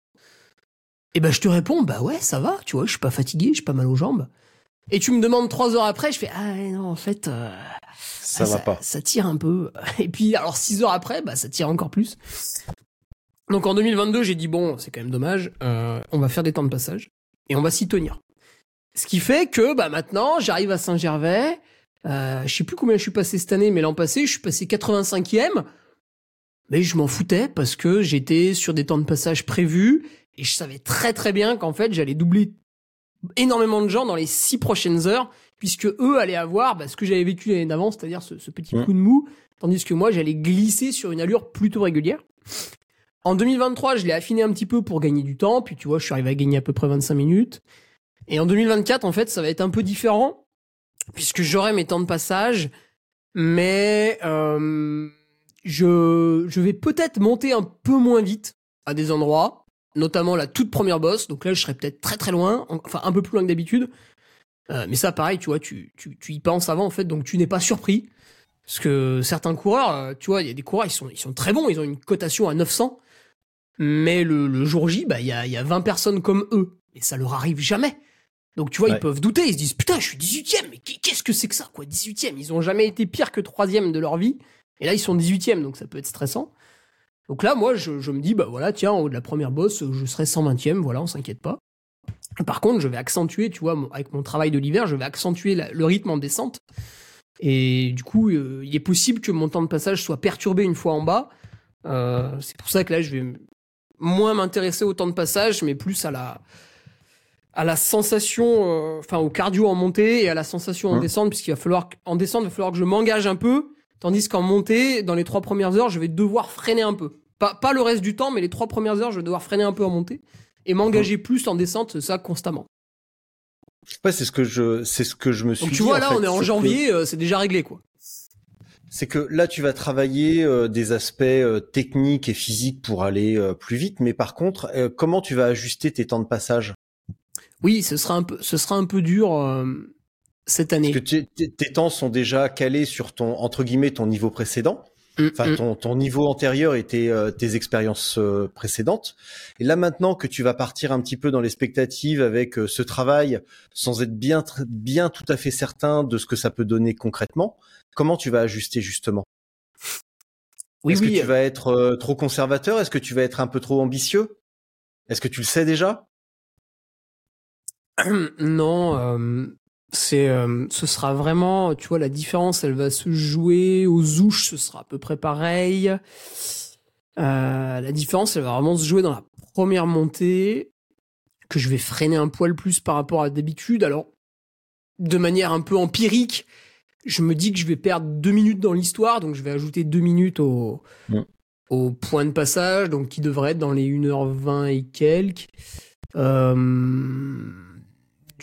Et ben, je te réponds, bah ouais, ça va, tu vois, je suis pas fatigué, j'ai pas mal aux jambes. Et tu me demandes trois heures après, je fais, ah non, en fait, euh, Ça ah, va pas. Ça tire un peu. Et puis, alors, six heures après, bah, ça tire encore plus. Donc, en 2022, j'ai dit, bon, c'est quand même dommage, euh, on va faire des temps de passage et on va s'y tenir. Ce qui fait que, bah, maintenant, j'arrive à Saint-Gervais, euh, je sais plus combien je suis passé cette année, mais l'an passé, je suis passé 85e. Mais je m'en foutais parce que j'étais sur des temps de passage prévus et je savais très très bien qu'en fait, j'allais doubler énormément de gens dans les six prochaines heures puisque eux allaient avoir bah, ce que j'avais vécu l'année d'avant, c'est-à-dire ce, ce petit Mm. coup de mou, tandis que moi j'allais glisser sur une allure plutôt régulière. En 2023, je l'ai affiné un petit peu pour gagner du temps, puis tu vois, je suis arrivé à gagner à peu près 25 minutes. Et en 2024, en fait, ça va être un peu différent, puisque j'aurai mes temps de passage, mais euh, je, je vais peut-être monter un peu moins vite à des endroits, notamment la toute première bosse, donc là je serai peut-être très très loin, en- enfin un peu plus loin que d'habitude. Euh, mais ça, pareil, tu vois, tu, tu, tu y penses avant, en fait, donc tu n'es pas surpris. Parce que certains coureurs, euh, tu vois, il y a des coureurs, ils sont, ils sont très bons, ils ont une cotation à 900. Mais le, le jour J, bah, il y a, y a 20 personnes comme eux. Et ça leur arrive jamais. Donc, tu vois, Ouais. ils peuvent douter, ils se disent, putain, je suis 18ème, mais qu'est- qu'est-ce que c'est que ça, quoi, 18ème? Ils ont jamais été pire que 3ème de leur vie. Et là, ils sont 18ème, donc ça peut être stressant. Donc là, moi, je, je me dis, bah voilà, tiens, en haut de la première bosse, je serai 120ème, voilà, on s'inquiète pas. Par contre, je vais accentuer, tu vois, mon- avec mon travail de l'hiver, je vais accentuer la- le rythme en descente. Et du coup, euh, il est possible que mon temps de passage soit perturbé une fois en bas. Euh, c'est pour ça que là, je vais moins m'intéresser au temps de passage, mais plus à la à la sensation, euh, enfin au cardio en montée et à la sensation en Hein. descente, puisqu'il va falloir en descente, il va falloir que je m'engage un peu, tandis qu'en montée, dans les trois premières heures, je vais devoir freiner un peu. Pas, pas le reste du temps, mais les trois premières heures, je vais devoir freiner un peu en montée et m'engager plus en descente, ça constamment. Ouais, c'est ce que je, c'est ce que je me suis Donc tu vois, là, fait. on est en que- janvier, euh, c'est déjà réglé, quoi. C'est que là, tu vas travailler euh, des aspects euh, techniques et physiques pour aller euh, plus vite, mais par contre, euh, comment tu vas ajuster tes temps de passage? Oui, ce sera un peu, ce sera un peu dur euh, cette année. Parce que tes- temps sont déjà calés sur ton entre guillemets ton niveau précédent, Mm, enfin mm. ton, ton niveau antérieur et tes, euh, tes expériences euh, précédentes. Et là maintenant que tu vas partir un petit peu dans l'expectative avec euh, ce travail, sans être bien bien tout à fait certain de ce que ça peut donner concrètement, comment tu vas ajuster justement? Oui, Est-ce oui. que tu vas être trop conservateur? Est-ce que tu vas être un peu trop ambitieux? Est-ce que tu le sais déjà? non, euh, c'est, euh, ce sera vraiment, tu vois, la différence, elle va se jouer aux ouches, ce sera à peu près pareil. Euh, la différence, elle va vraiment se jouer dans la première montée, que je vais freiner un poil plus par rapport à d'habitude. Alors, de manière un peu empirique, je me dis que je vais perdre deux minutes dans l'histoire, donc je vais ajouter deux minutes au, au point de passage, donc qui devrait être dans les 1h20 et quelques. Euh,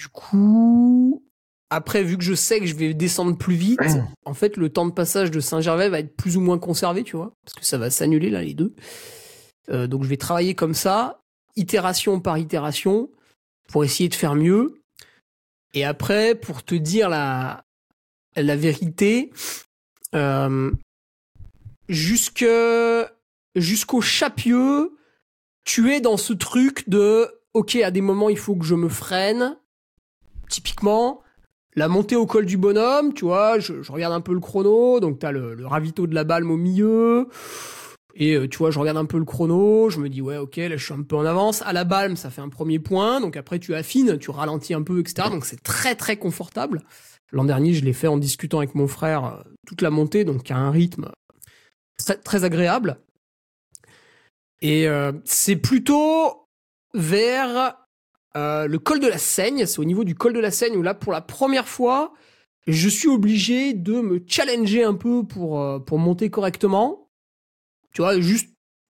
du coup, après, vu que je sais que je vais descendre plus vite, en fait, le temps de passage de Saint-Gervais va être plus ou moins conservé, tu vois, parce que ça va s'annuler là, les deux. Euh, donc, je vais travailler comme ça, itération par itération, pour essayer de faire mieux. Et après, pour te dire la, la vérité, euh, jusque, jusqu'au chapieux, tu es dans ce truc de, ok, à des moments, il faut que je me freine. Typiquement, la montée au col du bonhomme, tu vois, je, regarde un peu le chrono, donc t'as le, le ravito de la balme au milieu. Et euh, tu vois, je regarde un peu le chrono, je me dis ouais, ok, là je suis un peu en avance. À la balme, ça fait un premier point, donc après tu affines, tu ralentis un peu, etc. Donc c'est très très confortable. L'an dernier, je l'ai fait en discutant avec mon frère euh, toute la montée, donc à un rythme très, très agréable. Et euh, c'est plutôt vers euh, le col de la Seigne, c'est au niveau du col de la Seigne où là, pour la première fois, je suis obligé de me challenger un peu pour, euh, pour monter correctement. Tu vois, juste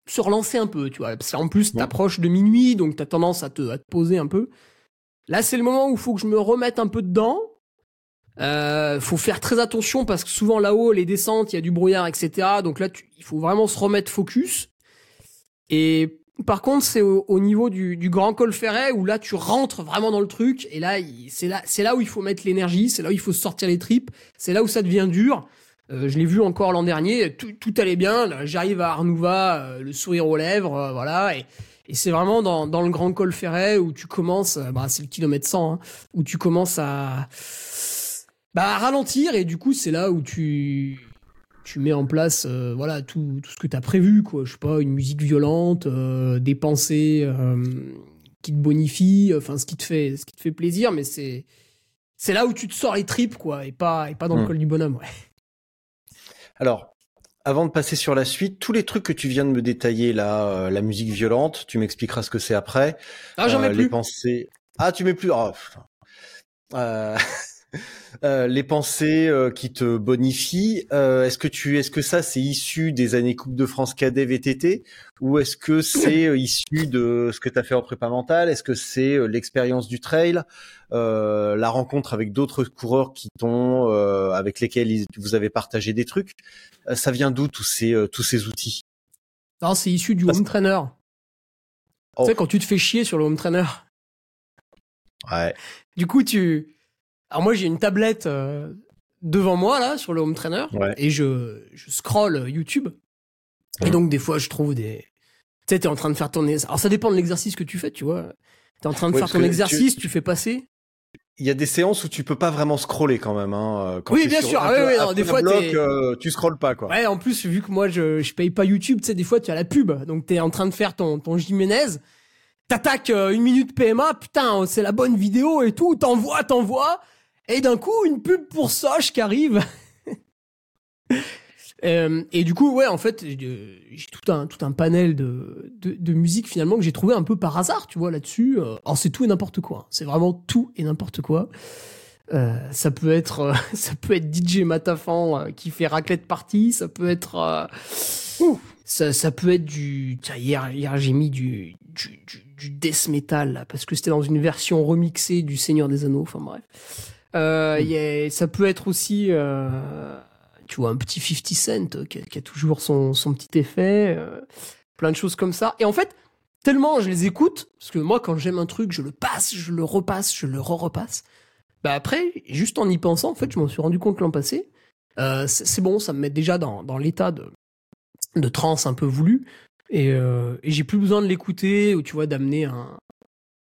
se relancer un peu, tu vois. Parce qu'en plus, t'approches de minuit, donc t'as tendance à te, à te poser un peu. Là, c'est le moment où il faut que je me remette un peu dedans. Euh, faut faire très attention parce que souvent là-haut, les descentes, il y a du brouillard, etc. Donc là, tu- il faut vraiment se remettre focus. Et par contre, c'est au, au niveau du, du grand col ferret où là, tu rentres vraiment dans le truc. Et là, c'est là, c'est là où il faut mettre l'énergie, c'est là où il faut sortir les tripes, c'est là où ça devient dur. Euh, je l'ai vu encore l'an dernier, tout, tout allait bien. J'arrive à Arnouva, euh, le sourire aux lèvres, euh, voilà. Et, et c'est vraiment dans, dans le grand col ferret où tu commences, euh, bah, c'est le kilomètre 100, hein, où tu commences à, bah, à ralentir. Et du coup, c'est là où tu, tu mets en place euh, voilà tout, tout ce que tu as prévu quoi je sais pas une musique violente euh, des pensées euh, qui te bonifient enfin ce qui te fait ce qui te fait plaisir mais c'est c'est là où tu te sors les tripes quoi et pas et pas dans le Mm. col du bonhomme ouais Alors, avant de passer sur la suite, tous les trucs que tu viens de me détailler là, la musique violente, tu m'expliqueras ce que c'est après. ah j'en mets Les plus pensées. Ah, tu mets plus. Oh. Euh, euh, les pensées euh, qui te bonifient. euh, est-ce que tu, est-ce que ça c'est issu des années Coupe de France cadet VTT ou est-ce que c'est euh, issu de ce que tu as fait en prépa mentale? Est-ce que c'est euh, l'expérience du trail, euh, la rencontre avec d'autres coureurs qui t'ont, euh, avec lesquels ils- vous avez partagé des trucs Ça vient d'où tous ces, tous ces outils? Non c'est issu du Parce- home trainer Oh. tu sais quand tu te fais chier sur le home trainer Ouais. du coup tu alors moi j'ai une tablette euh, devant moi là sur le home trainer. Ouais. et je je scroll YouTube. Et donc des fois je trouve des tu sais t'es en train de faire ton alors ça dépend de l'exercice que tu fais tu vois. T'es en train de Ouais, faire ton exercice tu... fais passer. Il y a des séances où tu peux pas vraiment scroller quand même. Hein, quand Oui, bien sûr. Ah non, des fois, bloc, euh, tu scrolles pas quoi. ouais en plus vu que moi je je paye pas YouTube tu sais des fois tu as la pub. Donc t'es en train de faire ton ton Jiménez t'attaques euh, une minute PMA putain c'est la bonne vidéo et tout. T'envoies t'envoies et d'un coup une pub pour Soch qui arrive Euh, et du coup, ouais, en fait, j'ai j'ai tout un, tout un panel de, de, de musique finalement que j'ai trouvé un peu par hasard, tu vois, là-dessus. Euh, Alors, c'est tout et n'importe quoi. C'est vraiment tout et n'importe quoi. Euh, ça peut être, euh, ça peut être DJ Matafan euh, qui fait raclette party. Ça peut être, euh, ça, ça peut être du. Tiens, hier, hier j'ai mis du, du, du, du death metal là, parce que c'était dans une version remixée du Seigneur des Anneaux. Enfin bref. Euh, il y a- ça peut être aussi, euh, tu vois, un petit 50 Cent euh, qui a, qui a toujours son, son petit effet, euh, plein de choses comme ça. Et en fait, tellement je les écoute, parce que moi, quand j'aime un truc, je le passe, je le repasse, je le re-repasse. Bah après, juste en y pensant, en fait, je m'en suis rendu compte l'an passé. Euh, c'est bon, ça me met déjà dans, dans l'état de, de transe un peu voulu. Et, euh, et j'ai plus besoin de l'écouter, ou tu vois, d'amener un,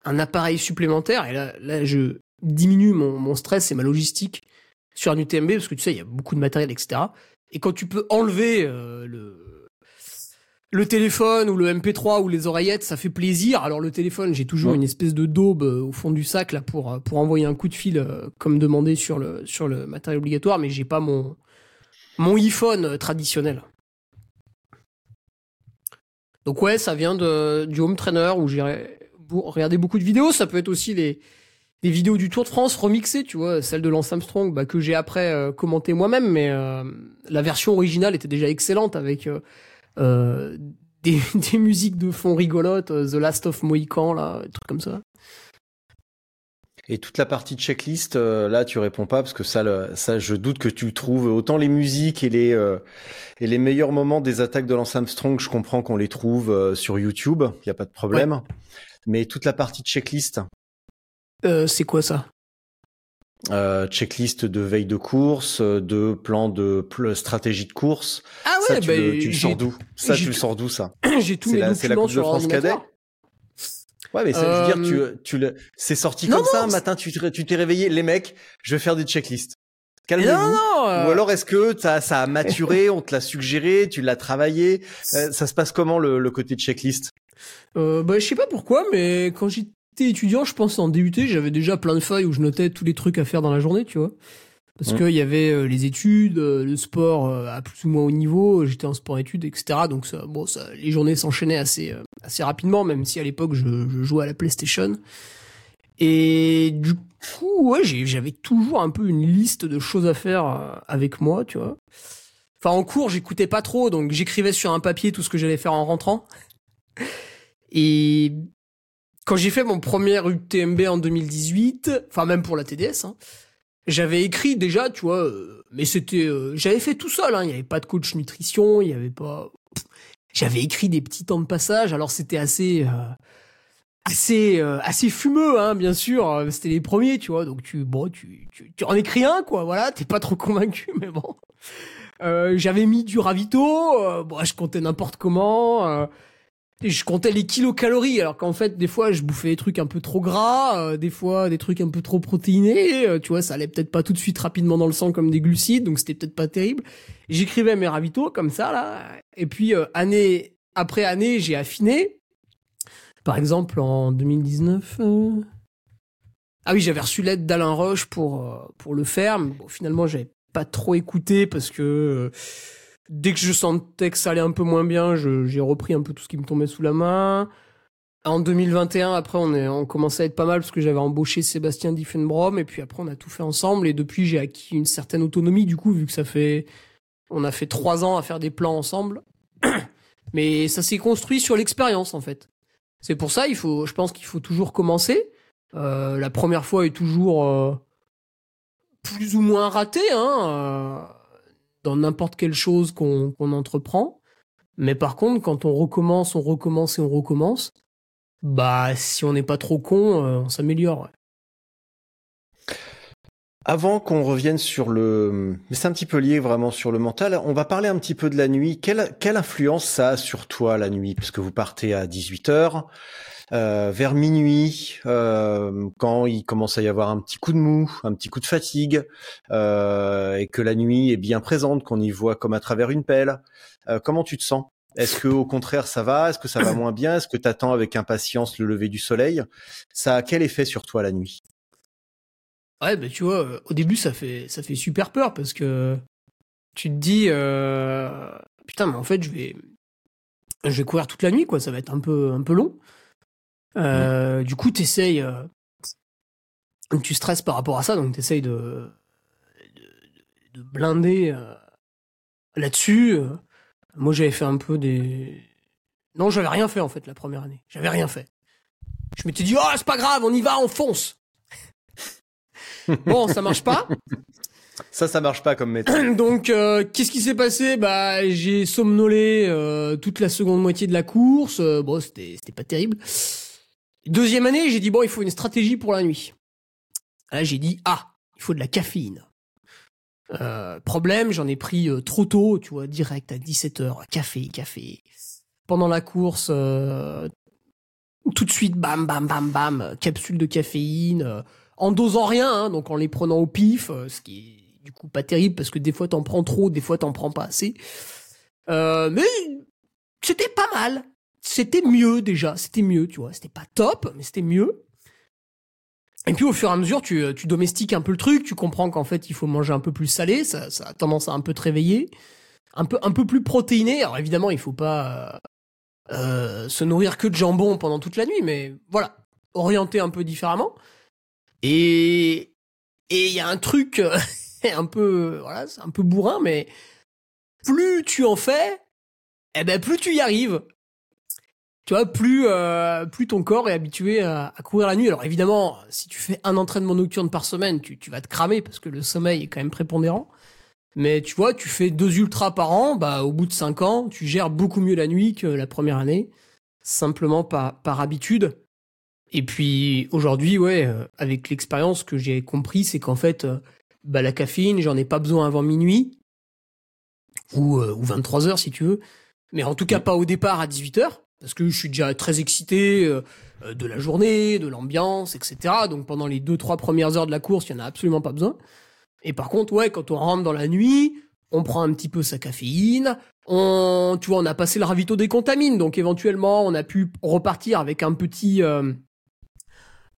un appareil supplémentaire. Et là, là je diminue mon, mon stress et ma logistique sur un UTMB, parce que tu sais, il y a beaucoup de matériel, etc. Et quand tu peux enlever euh, le, le téléphone ou le MP3 ou les oreillettes, ça fait plaisir. Alors le téléphone, j'ai toujours Ouais. une espèce de daube euh, au fond du sac là pour euh, pour envoyer un coup de fil euh, comme demandé sur le sur le matériel obligatoire, mais j'ai pas mon mon iPhone euh, traditionnel. Donc ouais, ça vient de du home trainer où j'ai regardé beaucoup de vidéos. Ça peut être aussi les des vidéos du Tour de France remixées, tu vois, celle de Lance Armstrong, bah, que j'ai après euh, commenté moi-même, mais euh, la version originale était déjà excellente avec euh, euh, des, des musiques de fond rigolotes, The Last of Mohican, là, des trucs comme ça. Et toute la partie checklist, là, tu réponds pas parce que ça, le- ça, je doute que tu trouves. Autant les musiques et les euh, et les meilleurs moments des attaques de Lance Armstrong, je comprends qu'on les trouve euh, sur YouTube, il y a pas de problème. Mais toute la partie checklist, Euh, c'est quoi ça? Euh, checklist de veille de course, euh, de plan de pl- stratégie de course, Ah ça, ouais, tu, bah, le, tu le sors d'où? Ça, tu le tout- sors d'où ça? j'ai tous C'est la, c'est la Coupe de France cadet? Ouais, mais ça, je veux dire, Euh, tu, tu le, c'est sorti non, comme ça, un matin, tu te- tu t'es réveillé, les mecs, je vais faire des checklists. Calmez-vous. euh, Ou alors est-ce que ça, ça a maturé, on te l'a suggéré, tu l'as travaillé? Euh, Ça se passe comment le, le côté checklist? Euh, bah, je sais pas pourquoi, mais quand j'étais étudiant, je pense en DUT, j'avais déjà plein de feuilles où je notais tous les trucs à faire dans la journée, tu vois. Parce qu'il y avait euh, les études, euh, le sport euh, à plus ou moins haut niveau, j'étais en sport-études, etc. Donc ça, bon, ça, les journées s'enchaînaient assez, assez rapidement, même si à l'époque je, je jouais à la PlayStation. Et du coup, ouais, j'avais toujours un peu une liste de choses à faire avec moi, tu vois. Enfin, en cours, j'écoutais pas trop, donc j'écrivais sur un papier tout ce que j'allais faire en rentrant. Et quand j'ai fait mon premier UTMB en 2018, enfin même pour la TDS, hein, j'avais écrit déjà, tu vois, euh, mais c'était, euh, j'avais fait tout seul, hein, il n'y avait pas de coach nutrition, il n'y avait pas, j'avais écrit des petits temps de passage, alors c'était assez, euh, assez, assez fumeux, hein, bien sûr, c'était les premiers, tu vois, donc tu, bon, tu, tu, tu en écris un, quoi, voilà, t'es pas trop convaincu, mais bon. J'avais mis du ravito, bon, je comptais n'importe comment. Euh, je comptais les kilocalories, alors qu'en fait, des fois, je bouffais des trucs un peu trop gras, euh, des fois, des trucs un peu trop protéinés. euh, tu vois, ça allait peut-être pas tout de suite rapidement dans le sang comme des glucides, donc c'était peut-être pas terrible. J'écrivais mes ravitaux comme ça, là. Et puis, euh, année après année, j'ai affiné. Par exemple, en 2019... euh, Ah oui, j'avais reçu l'aide d'Alain Roche pour, euh, pour le faire. Mais bon, finalement, j'avais pas trop écouté parce que... euh, dès que je sentais que ça allait un peu moins bien, j'ai repris un peu tout ce qui me tombait sous la main. En 2021, après, on, est, on commençait à être pas mal parce que j'avais embauché Sébastien Diffenbrom et puis après, on a tout fait ensemble et depuis, j'ai acquis une certaine autonomie du coup, vu que ça fait, on a fait trois ans à faire des plans ensemble. Mais ça s'est construit sur l'expérience en fait. C'est pour ça, il faut, je pense qu'il faut toujours commencer. Euh, la première fois est toujours euh, plus ou moins ratée, hein. Dans n'importe quelle chose qu'on entreprend. Mais par contre, quand on recommence, on recommence et on recommence, bah si on n'est pas trop con, euh, on s'améliore. Avant qu'on revienne sur le, mais c'est un petit peu lié vraiment sur le mental, on va parler un petit peu de la nuit. Quelle, influence ça a sur toi la nuit? Puisque vous partez à 18h, euh, vers minuit, euh, quand il commence à y avoir un petit coup de mou, un petit coup de fatigue, euh, et que la nuit est bien présente, qu'on y voit comme à travers une pelle. Comment tu te sens? Est-ce que au contraire ça va? Est-ce que ça va moins bien? Est-ce que tu attends avec impatience le lever du soleil? Ça a quel effet sur toi la nuit? Ouais, bah tu vois, au début ça fait ça fait super peur parce que tu te dis putain mais en fait je vais je vais courir toute la nuit quoi, ça va être un peu un peu long. Euh, Du coup t'essayes, euh, tu stresses par rapport à ça donc t'essayes de, de de blinder euh, là-dessus. Moi j'avais fait un peu des non j'avais rien fait en fait la première année, j'avais rien fait. Je m'étais dit oh c'est pas grave on y va on fonce. Bon, ça marche pas. Ça, ça marche pas comme méthode. Donc, euh, qu'est-ce qui s'est passé? Bah, j'ai somnolé euh, toute la seconde moitié de la course. Euh, bon, c'était c'était pas terrible. Deuxième année, j'ai dit bon, il faut une stratégie pour la nuit. Là, j'ai dit ah, il faut de la caféine. Euh, problème, j'en ai pris euh, trop tôt, tu vois, direct à 17h, café, café. Pendant la course, euh, tout de suite, bam, bam, bam, bam, capsule de caféine, en dosant rien, hein, donc en les prenant au pif, ce qui est du coup pas terrible parce que des fois t'en prends trop, des fois t'en prends pas assez. Mais c'était pas mal. C'était mieux déjà, c'était mieux, tu vois. C'était pas top, mais c'était mieux. Et puis au fur et à mesure, tu, tu domestiques un peu le truc, tu comprends qu'en fait il faut manger un peu plus salé, ça, ça a tendance à un peu te réveiller, un peu, un peu plus protéiné. Alors évidemment, il faut pas euh, euh, se nourrir que de jambon pendant toute la nuit, mais voilà, orienter un peu différemment. Et et il y a un truc euh, un peu voilà, c'est un peu bourrin, mais plus tu en fais, eh ben plus tu y arrives. Tu vois, plus euh, plus ton corps est habitué à, à courir la nuit. Alors évidemment, si tu fais un entraînement nocturne par semaine, tu, tu vas te cramer parce que le sommeil est quand même prépondérant. Mais tu vois, tu fais deux ultras par an, bah au bout de cinq ans, tu gères beaucoup mieux la nuit que la première année, simplement par par habitude. Et puis aujourd'hui, ouais, euh, avec l'expérience que j'ai compris, c'est qu'en fait, euh, bah la caféine, j'en ai pas besoin avant minuit ou euh, ou 23 heures si tu veux, mais en tout cas pas au départ à 18 heures parce que je suis déjà très excité euh, de la journée, de l'ambiance, etc. Donc pendant les deux trois premières heures de la course, il y en a absolument pas besoin. Et par contre, ouais, quand on rentre dans la nuit, on prend un petit peu sa caféine. On, tu vois, on a passé le ravito des contamines, donc éventuellement, on a pu repartir avec un petit, euh,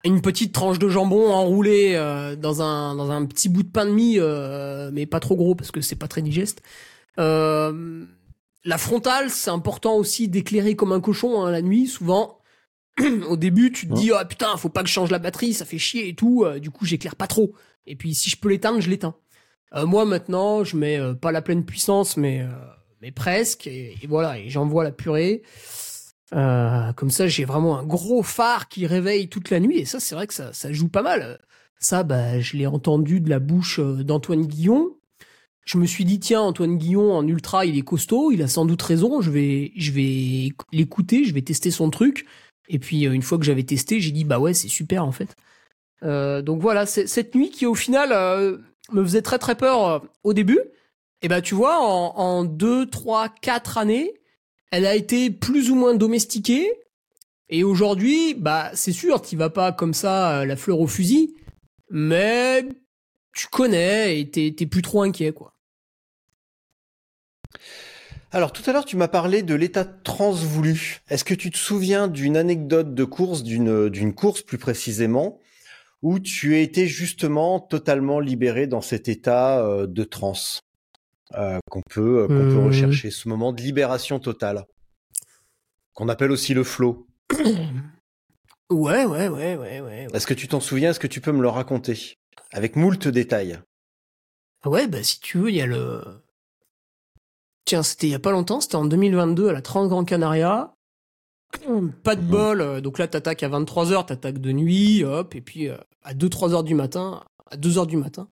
une petite tranche de jambon enroulée euh, dans un dans un petit bout de pain de mie, euh, mais pas trop gros parce que c'est pas très digeste. Euh, la frontale, c'est important aussi d'éclairer comme un cochon hein, la nuit. Souvent, au début, tu te dis ah putain, faut pas que je change la batterie, ça fait chier et tout. Euh, du coup, j'éclaire pas trop. Et puis, si je peux l'éteindre, je l'éteins. Euh, moi, maintenant, je mets euh, pas la pleine puissance, mais mais presque. Et, et voilà, et j'envoie la purée. Comme ça, j'ai vraiment un gros phare qui réveille toute la nuit. Et ça, c'est vrai que ça, ça joue pas mal. Ça, bah, je l'ai entendu de la bouche d'Antoine Guillon. Je me suis dit, tiens, Antoine Guillon en ultra, il est costaud, il a sans doute raison. Je vais, je vais l'écouter, je vais tester son truc. Et puis, euh, une fois que j'avais testé, j'ai dit, bah ouais, c'est super en fait. Euh, donc voilà, cette nuit qui au final euh, me faisait très très peur euh, au début. Et bah tu vois, en, en 2, 3, 4 années, elle a été plus ou moins domestiquée. Et aujourd'hui, bah c'est sûr, tu vas pas comme ça euh, la fleur au fusil, mais tu connais et t'es plus trop inquiet quoi. Alors tout à l'heure, tu m'as parlé de l'état transvoulu. Est-ce que tu te souviens d'une anecdote de course, d'une d'une course plus précisément, où tu as été justement totalement libéré dans cet état euh, de transe euh, qu'on peut euh, qu'on peut rechercher, ce moment de libération totale, qu'on appelle aussi le flow? Ouais, ouais, ouais, ouais, ouais. Ouais, Est-ce que tu t'en souviens? Est-ce que tu peux me le raconter avec moult détails? Ouais, bah si tu veux, il y a le... Tiens, c'était il y a pas longtemps, c'était en 2022 à la 30 Grand Canaria. Pas de bol, euh, donc là t'attaques à 23h, t'attaques de nuit, hop, et puis euh, à 2-3h du matin, à 2h du matin.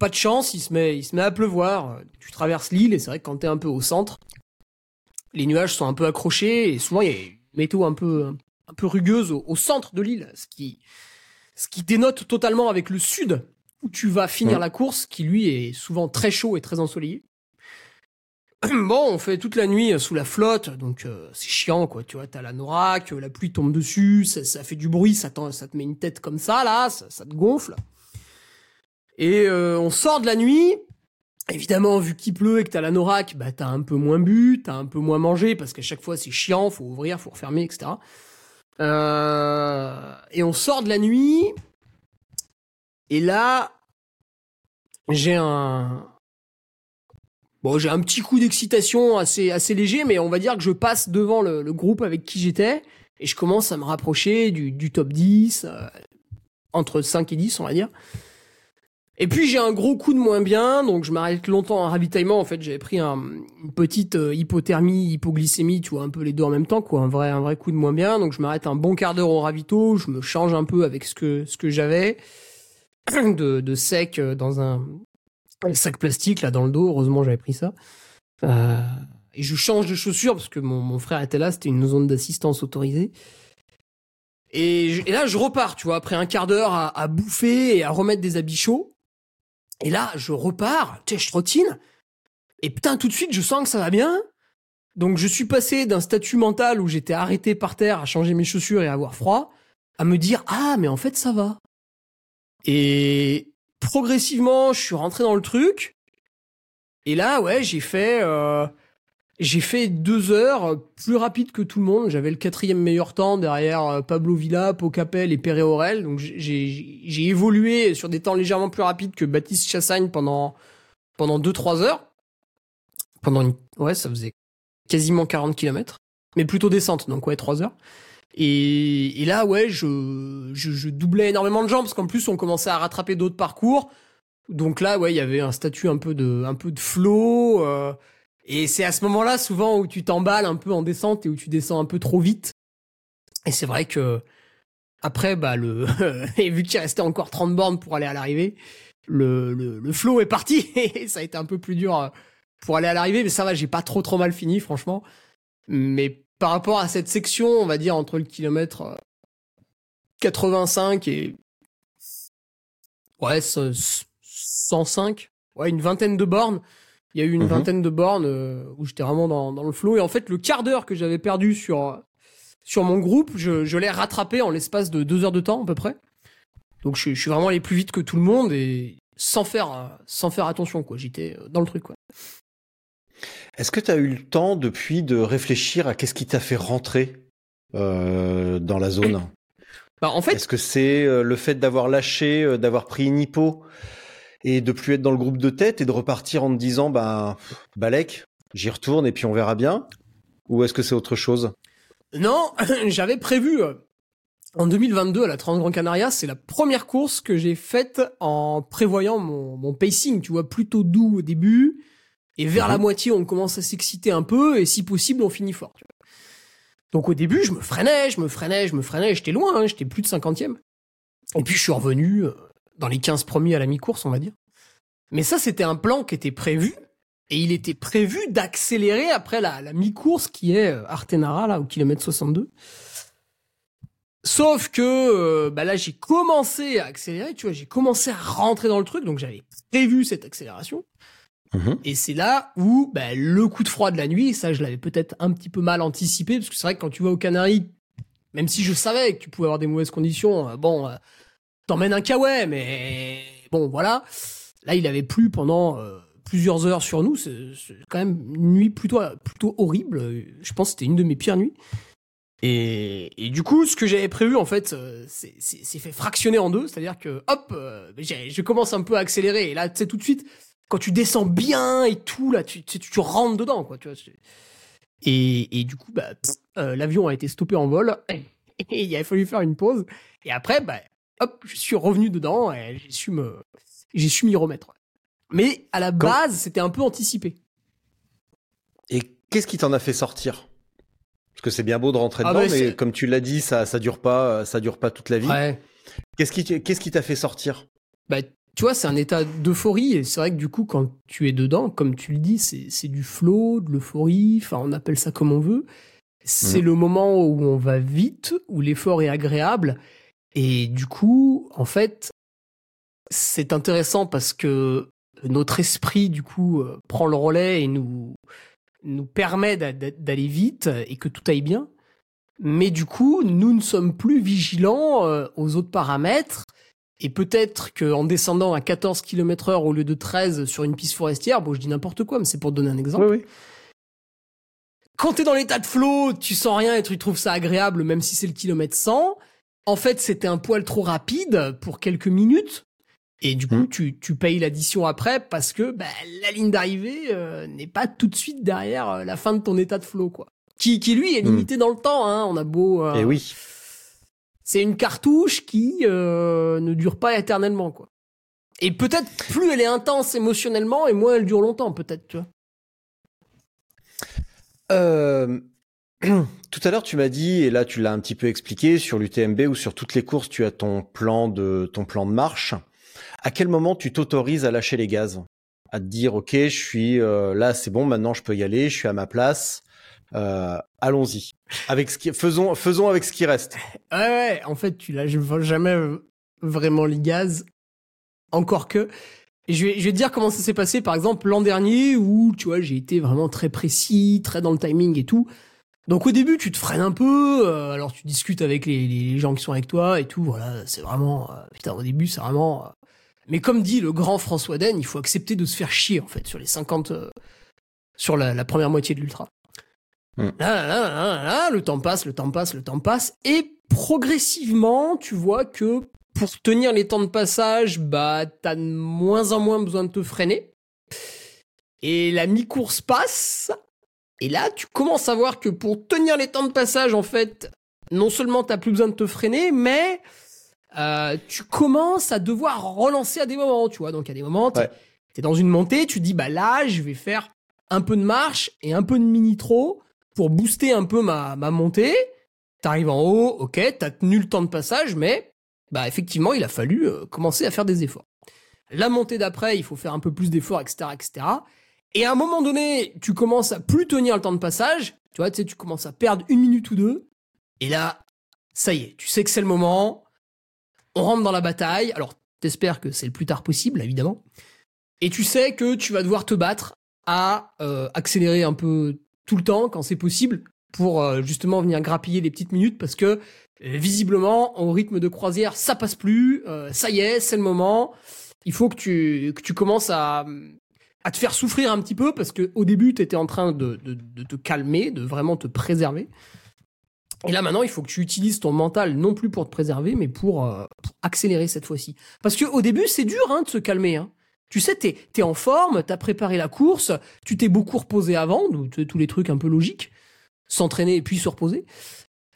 Pas de chance, il se met, il se met à pleuvoir, tu traverses l'île, et c'est vrai que quand t'es un peu au centre, les nuages sont un peu accrochés, et souvent il y a une météo un peu, un peu rugueuse au, au centre de l'île, ce qui, ce qui dénote totalement avec le sud, où tu vas finir Ouais. la course, qui lui est souvent très chaud et très ensoleillé. Bon, on fait toute la nuit euh, sous la flotte, donc euh, c'est chiant, quoi. Tu vois, t'as la norac, euh, la pluie tombe dessus, ça, fait du bruit, ça, ça te met une tête comme ça, là, ça, te gonfle. Et on sort de la nuit. Évidemment, vu qu'il pleut et que t'as la norac, bah t'as un peu moins bu, t'as un peu moins mangé, parce qu'à chaque fois c'est chiant, faut ouvrir, faut refermer, etc. Et on sort de la nuit. Et là, j'ai un, bon, j'ai un petit coup d'excitation assez, assez léger, mais on va dire que je passe devant le, le groupe avec qui j'étais et je commence à me rapprocher du, du top 10, euh, entre 5 et 10, on va dire. Et puis j'ai un gros coup de moins bien, donc je m'arrête longtemps en ravitaillement. En fait, j'avais pris un, une petite euh, hypothermie, hypoglycémie, tu vois, un peu les deux en même temps, quoi, un vrai, un vrai coup de moins bien. Donc je m'arrête un bon quart d'heure au ravito, je me change un peu avec ce que, ce que j'avais de, de sec euh, dans un, un sac plastique là dans le dos. Heureusement, j'avais pris ça. Euh, et je change de chaussures parce que mon, mon frère était là, c'était une zone d'assistance autorisée. Et, et là, je repars, tu vois, après un quart d'heure à, à bouffer et à remettre des habits chauds. Et là, je repars, tu sais, je trottine. Et putain, tout de suite, je sens que ça va bien. Donc, je suis passé d'un statut mental où j'étais arrêté par terre à changer mes chaussures et à avoir froid, à me dire, ah, mais en fait, ça va. Et progressivement, je suis rentré dans le truc. Et là, ouais, j'ai fait, euh, j'ai fait deux heures plus rapide que tout le monde. J'avais le quatrième meilleur temps derrière euh, Pablo Villa, Pocapel et Perret Aurel. Donc j'ai évolué sur des temps légèrement plus rapides que Baptiste Chassagne pendant pendant deux trois heures. Pendant une, ouais, ça faisait quasiment 40 km, mais plutôt descente, donc ouais, trois heures. Et, et là, ouais, je, je, je doublais énormément de gens parce qu'en plus, on commençait à rattraper d'autres parcours. Donc là, ouais, il y avait un statut un peu de, un peu de flow. euh, et c'est à ce moment-là, souvent, où tu t'emballes un peu en descente et où tu descends un peu trop vite. Et c'est vrai que après, bah le et vu qu'il restait encore 30 bornes pour aller à l'arrivée, le, le, le flow est parti et ça a été un peu plus dur euh, pour aller à l'arrivée, mais ça va, j'ai pas trop trop mal fini, franchement. Mais par rapport à cette section, on va dire entre le kilomètre euh, 85 et ouais ce- ce- 105, ouais une vingtaine de bornes. Il y a eu une Mhm. vingtaine de bornes euh, où j'étais vraiment dans, dans le flow et en fait le quart d'heure que j'avais perdu sur sur mon groupe, je, je l'ai rattrapé en l'espace de deux heures de temps à peu près. Donc je, je suis vraiment allé plus vite que tout le monde et sans faire euh, sans faire attention quoi. J'étais euh, dans le truc quoi. Est-ce que tu as eu le temps depuis de réfléchir à qu'est-ce qui t'a fait rentrer euh, dans la zone? Bah en fait Est-ce que c'est euh, le fait d'avoir lâché, euh, d'avoir pris une hippo et de plus être dans le groupe de tête et de repartir en te disant bah Balek, j'y retourne et puis on verra bien? Ou est-ce que c'est autre chose? Non, j'avais prévu en 2022 à la Transgrand Canaria, c'est la première course que j'ai faite en prévoyant mon, mon pacing, tu vois, plutôt doux au début, et vers Mhm. la moitié on commence à s'exciter un peu, et si possible on finit fort. tu vois. Donc au début je me freinais, je me freinais, je me freinais, j'étais loin, hein, j'étais plus de 50e. Et puis je suis revenu euh, dans les 15 premiers à la mi-course, on va dire. Mais ça c'était un plan qui était prévu, et il était prévu d'accélérer après la, la mi-course qui est euh, Artenara, là, au kilomètre 62. Sauf que euh, bah là, j'ai commencé à accélérer, tu vois, j'ai commencé à rentrer dans le truc, donc j'avais prévu cette accélération. Mhm. Et c'est là où bah, le coup de froid de la nuit, ça je l'avais peut-être un petit peu mal anticipé, parce que c'est vrai que quand tu vas aux Canaries, même si je savais que tu pouvais avoir des mauvaises conditions, euh, bon, euh, t'emmènes un kawaii, mais bon, voilà. Là, il avait plu pendant euh, plusieurs heures sur nous. C'est quand même une nuit plutôt, plutôt horrible. Je pense que c'était une de mes pires nuits. Et, du coup, ce que j'avais prévu, en fait, c'est fait fractionner en deux. C'est-à-dire que, hop, je commence un peu à accélérer. Et là, tu sais, tout de suite, quand tu descends bien et tout, là, tu, tu, tu rentres dedans, quoi. Tu vois, et, et du coup, bah, euh, l'avion a été stoppé en vol. Et il a fallu faire une pause. Et après, bah, hop, je suis revenu dedans et j'ai su me, j'ai su m'y remettre. Mais à la base, c'était un peu anticipé. Et qu'est-ce qui t'en a fait sortir? Parce que c'est bien beau de rentrer Ah dedans, bah, mais comme tu l'as dit, ça ça dure pas, ça dure pas toute la vie. Ouais. Qu'est-ce qui qu'est-ce qui t'a fait sortir? Bah, tu vois, c'est un état d'euphorie. Et c'est vrai que du coup, quand tu es dedans, comme tu le dis, c'est, c'est du flow, de l'euphorie. Enfin, on appelle ça comme on veut. C'est Mhm. le moment où on va vite, où l'effort est agréable. Et du coup, en fait, c'est intéressant parce que notre esprit, du coup, euh, prend le relais et nous, nous permet d'a- d'a- d'aller vite et que tout aille bien. Mais du coup, nous ne sommes plus vigilants euh, aux autres paramètres. Et peut-être qu'en descendant à 14 km heure au lieu de 13 sur une piste forestière, bon, je dis n'importe quoi, mais c'est pour donner un exemple. oui. Quand t'es dans l'état de flow, tu sens rien et tu trouves ça agréable, même si c'est le kilomètre 100. En fait, c'était un poil trop rapide pour quelques minutes. Et du coup, Mhm. tu, tu payes l'addition après parce que bah, la ligne d'arrivée euh, n'est pas tout de suite derrière euh, la fin de ton état de flow, quoi. Qui, qui lui est Mhm. limité dans le temps. Hein. On a beau. euh, Et oui. C'est une cartouche qui euh, ne dure pas éternellement, quoi. Et peut-être plus elle est intense émotionnellement et moins elle dure longtemps, peut-être. Euh, Tout à l'heure, tu m'as dit, et là tu l'as un petit peu expliqué, sur l'UTMB ou sur toutes les courses, tu as ton plan de ton plan de marche. À quel moment tu t'autorises à lâcher les gaz, à te dire, ok, je suis euh, là, c'est bon, maintenant je peux y aller, je suis à ma place, allons-y. Avec ce qui, faisons, faisons avec ce qui reste. Ouais, ouais, en fait, tu lâches jamais euh, vraiment les gaz. Encore que. Je vais, je vais te dire comment ça s'est passé, par exemple, l'an dernier, où, tu vois, j'ai été vraiment très précis, très dans le timing et tout. Donc au début, tu te freines un peu, euh, alors tu discutes avec les, gens qui sont avec toi et tout, voilà, c'est vraiment... euh, putain, au début, c'est vraiment... euh, mais comme dit le grand François Den, il faut accepter de se faire chier, en fait, sur les 50... euh, sur la première moitié de l'ultra. Là, là, là, là, là, le temps passe, le temps passe, le temps passe, et progressivement, tu vois que pour tenir les temps de passage, bah, t'as de moins en moins besoin de te freiner. Et la mi-course passe, et là, tu commences à voir que pour tenir les temps de passage, en fait, non seulement t'as plus besoin de te freiner, mais euh, tu commences à devoir relancer à des moments, tu vois. Donc à des moments, t'es Ouais. dans une montée, tu dis bah là, je vais faire un peu de marche et un peu de mini trop pour booster un peu ma, montée. T'arrives en haut, ok, t'as tenu le temps de passage, mais bah effectivement, il a fallu euh, commencer à faire des efforts. La montée d'après, il faut faire un peu plus d'efforts, etc., etc. Et à un moment donné, tu commences à plus tenir le temps de passage. Tu vois, tu sais, tu commences à perdre une minute ou deux. Et là, ça y est, tu sais que c'est le moment. On rentre dans la bataille. Alors, t'espères que c'est le plus tard possible, évidemment. Et tu sais que tu vas devoir te battre à euh, accélérer un peu tout le temps quand c'est possible pour euh, justement venir grappiller les petites minutes parce que euh, visiblement au rythme de croisière ça passe plus euh, ça y est c'est le moment. Il faut que tu que tu commences à à te faire souffrir un petit peu parce que au début tu étais en train de, de, de te calmer de vraiment te préserver. Et là maintenant il faut que tu utilises ton mental non plus pour te préserver mais pour, euh, accélérer cette fois-ci. Parce que au début c'est dur hein, de se calmer hein. Tu sais, t'es es en forme, t'as préparé la course, tu t'es beaucoup reposé avant, tous les trucs un peu logiques, s'entraîner et puis se reposer.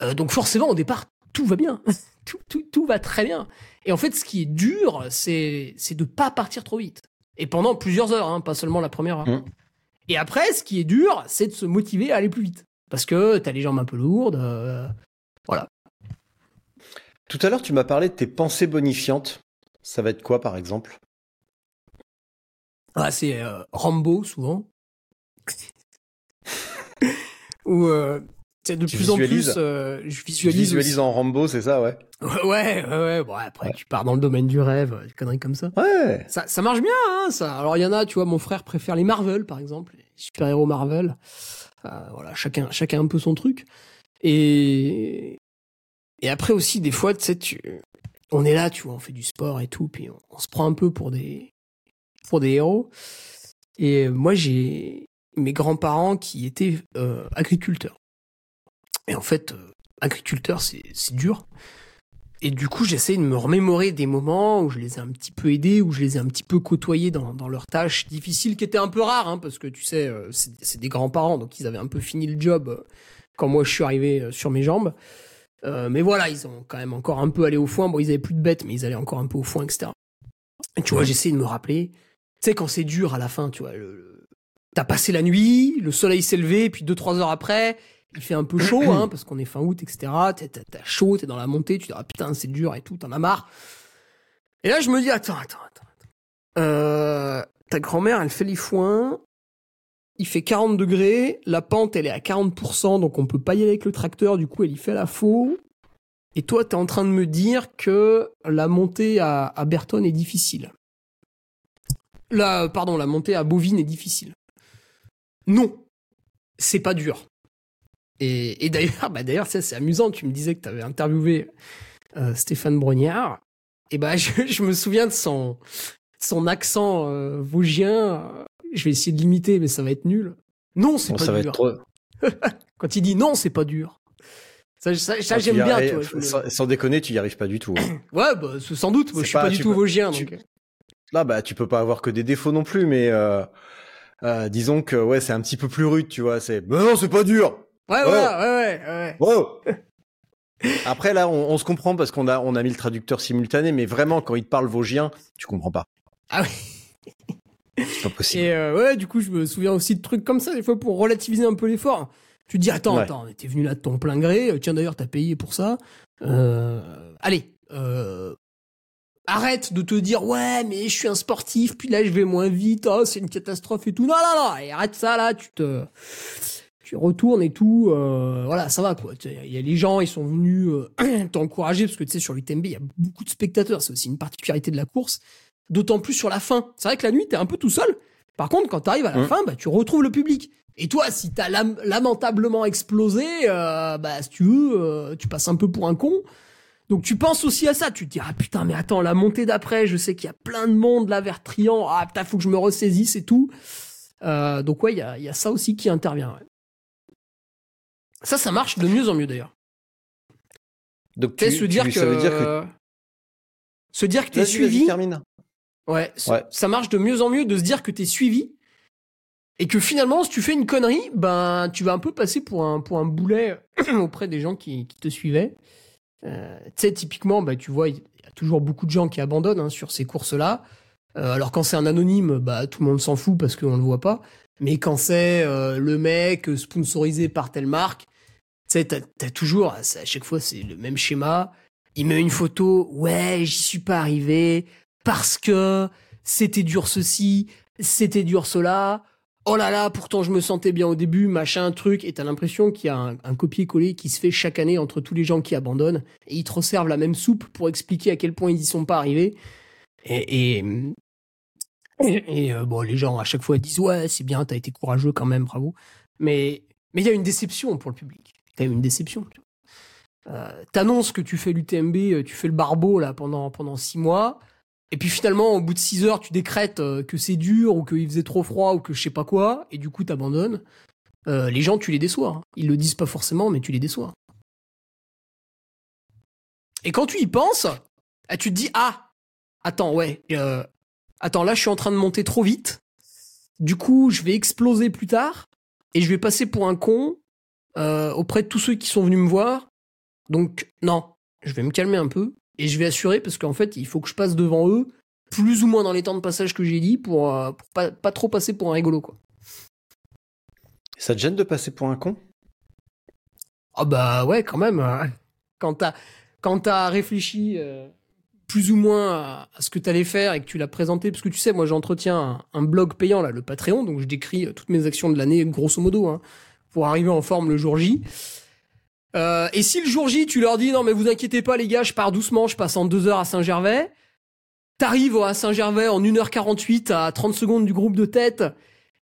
Euh, donc forcément, au départ, tout va bien, tout, tout, tout va très bien. Et en fait, ce qui est dur, c'est de pas partir trop vite. Et pendant plusieurs heures, hein, pas seulement la première heure. Mhm. Et après, ce qui est dur, c'est de se motiver à aller plus vite. Parce que t'as les jambes un peu lourdes. euh, voilà. Tout à l'heure, tu m'as parlé de tes pensées bonifiantes. Ça va être quoi, par exemple? Ah, c'est euh, Rambo, souvent. Ou, euh, tu de Tu plus en visualises plus, euh, je Tu visualise. visualises aussi. en Rambo, c'est ça, ouais Ouais, ouais, ouais. Bon, après, Ouais. tu pars dans le domaine du rêve, des conneries comme ça. Ouais Ça, ça marche bien, hein, ça. Alors, il y en a, tu vois, mon frère préfère les Marvel, par exemple, les super-héros Marvel. Euh, voilà, chacun, chacun un peu son truc. Et, et après aussi, des fois, tu sais, tu, on est là, tu vois, on fait du sport et tout, puis on, on se prend un peu pour des, pour des héros. Et moi, j'ai mes grands-parents qui étaient euh, agriculteurs. Et en fait, euh, agriculteur, c'est c'est dur. Et du coup, j'essaie de me remémorer des moments où je les ai un petit peu aidés, où je les ai un petit peu côtoyés dans, dans leurs tâches difficiles, qui étaient un peu rares, hein, parce que tu sais, euh, c'est c'est des grands-parents, donc ils avaient un peu fini le job euh, quand moi je suis arrivé sur mes jambes. Euh, mais voilà, ils ont quand même encore un peu allé au foin. Bon, ils avaient plus de bêtes, mais ils allaient encore un peu au foin, etc. Et tu vois, j'essaie de me rappeler. Tu sais, quand c'est dur à la fin, tu vois, t'as passé la nuit, le soleil s'est levé, puis deux, trois heures après, il fait un peu chaud, hein, parce qu'on est fin août, etc. T'as chaud, t'es dans la montée, tu te dis, ah putain, c'est dur et tout, t'en as marre. Et là, je me dis, attends, attends, attends. attends. Euh, ta grand-mère, elle fait les foins, il fait 40 degrés, la pente, elle est à 40%, donc on peut pas y aller avec le tracteur, du coup, elle y fait la faux. Et toi, t'es en train de me dire que la montée à, à Berton est difficile. La, pardon, la montée à Bovine est difficile. Non, c'est pas dur. Et, et d'ailleurs, bah d'ailleurs, ça, c'est amusant. Tu me disais que tu avais interviewé euh, Stéphane Brognard. Et bah, je, je me souviens de son, son accent euh, vosgien. Je vais essayer de l'imiter, mais ça va être nul. Non, c'est Bon, pas Ça va dur. être trop... Quand il dit non, c'est pas dur. Ça, ça, j'aime bien. me- sans, déconner, tu y arrives pas du tout. hein. Ouais, bah, sans doute. Moi, je suis pas, pas- du tout vosgien. tu- donc. Là, bah, tu peux pas avoir que des défauts non plus, mais euh, euh, disons que ouais, c'est un petit peu plus rude, tu vois. C'est, mais non, c'est pas dur. Ouais, Oh. ouais, ouais, ouais. Après là, on, on se comprend parce qu'on a on a mis le traducteur simultané, mais vraiment quand il te parle vosgien, tu comprends pas. Ah oui. C'est pas possible. Et euh, ouais, du coup, je me souviens aussi de trucs comme ça, des fois, pour relativiser un peu l'effort. Tu te dis, attends, Ouais. attends, t'es venu là de ton plein gré. Tiens, d'ailleurs, t'as payé pour ça. Euh, allez, euh, arrête de te dire, ouais, mais je suis un sportif, puis là, je vais moins vite, oh, c'est une catastrophe et tout. Non, non, non, et arrête ça, là, tu te... Tu retournes et tout, euh, voilà, ça va quoi. Il y a les gens, ils sont venus euh, t'encourager parce que tu sais sur l'UTMB, il y a beaucoup de spectateurs, c'est aussi une particularité de la course. D'autant plus sur la fin. C'est vrai que la nuit, t'es un peu tout seul. Par contre, quand t'arrives à la Mm. fin, bah, tu retrouves le public. Et toi, si t'as lam- lamentablement explosé, euh, bah, si tu veux, euh, tu passes un peu pour un con. Donc tu penses aussi à ça. Tu te dis, ah putain, mais attends, la montée d'après, je sais qu'il y a plein de monde là vers Trian. Ah putain, faut que je me ressaisisse et tout. Euh, donc ouais, il y a, y a ça aussi qui intervient. ouais. Ça, ça marche de mieux en mieux d'ailleurs. Donc Tu se dire tu- que... ça veut dire que Se dire que t'es suivi... Ouais. ça marche de mieux en mieux de se dire que t'es suivi Et que finalement, si tu fais une connerie, ben, tu vas un peu passer pour un, pour un boulet auprès des gens qui, qui te suivaient. Euh, tu sais, typiquement, bah, tu vois, il y a toujours beaucoup de gens qui abandonnent hein, sur ces courses-là. Euh, alors quand c'est un anonyme, bah, tout le monde s'en fout parce qu'on le voit pas. Mais quand c'est euh, le mec sponsorisé par telle marque, tu sais, t'as, toujours, à chaque fois, c'est le même schéma. Il met une photo, ouais, j'y suis pas arrivé parce que c'était dur ceci, c'était dur cela. Oh là là, pourtant je me sentais bien au début, machin, truc. Et t'as l'impression qu'il y a un, copier-coller qui se fait chaque année entre tous les gens qui abandonnent. Et ils te resservent la même soupe pour expliquer à quel point ils y sont pas arrivés. Et, et, et, euh, bon, les gens à chaque fois disent ouais, c'est bien, t'as été courageux quand même, bravo. Mais mais il y a une déception pour le public. Même une déception. Euh, T'annonces que tu fais l'UTMB, euh, tu fais le barbeau là pendant pendant six mois. Et puis finalement, au bout de 6 heures, tu décrètes euh, que c'est dur ou qu'il faisait trop froid ou que je sais pas quoi, et du coup t'abandonnes. Euh, les gens, tu les déçois. hein. Ils le disent pas forcément, mais tu les déçois. Et quand tu y penses, ah, tu te dis ah, attends ouais, euh, attends là je suis en train de monter trop vite. Du coup, je vais exploser plus tard et je vais passer pour un con euh, auprès de tous ceux qui sont venus me voir. Donc non, je vais me calmer un peu et je vais assurer parce qu'en fait, il faut que je passe devant eux plus ou moins dans les temps de passage que j'ai dit pour, euh, pour pas, pas trop passer pour un rigolo quoi. Ça te gêne de passer pour un con? Ah bah ouais, quand même. euh, Quand t'as quand t'as réfléchi euh, plus ou moins à, à ce que t'allais faire et que tu l'as présenté, parce que tu sais, moi j'entretiens un, un blog payant là, le Patreon, donc je décris toutes mes actions de l'année grosso modo, hein, pour arriver en forme le jour J. Euh, et si le jour J, tu leur dis non mais vous inquiétez pas les gars, je pars doucement, je passe en deux heures à Saint-Gervais. T'arrives à Saint-Gervais en 1h48 à 30 secondes du groupe de tête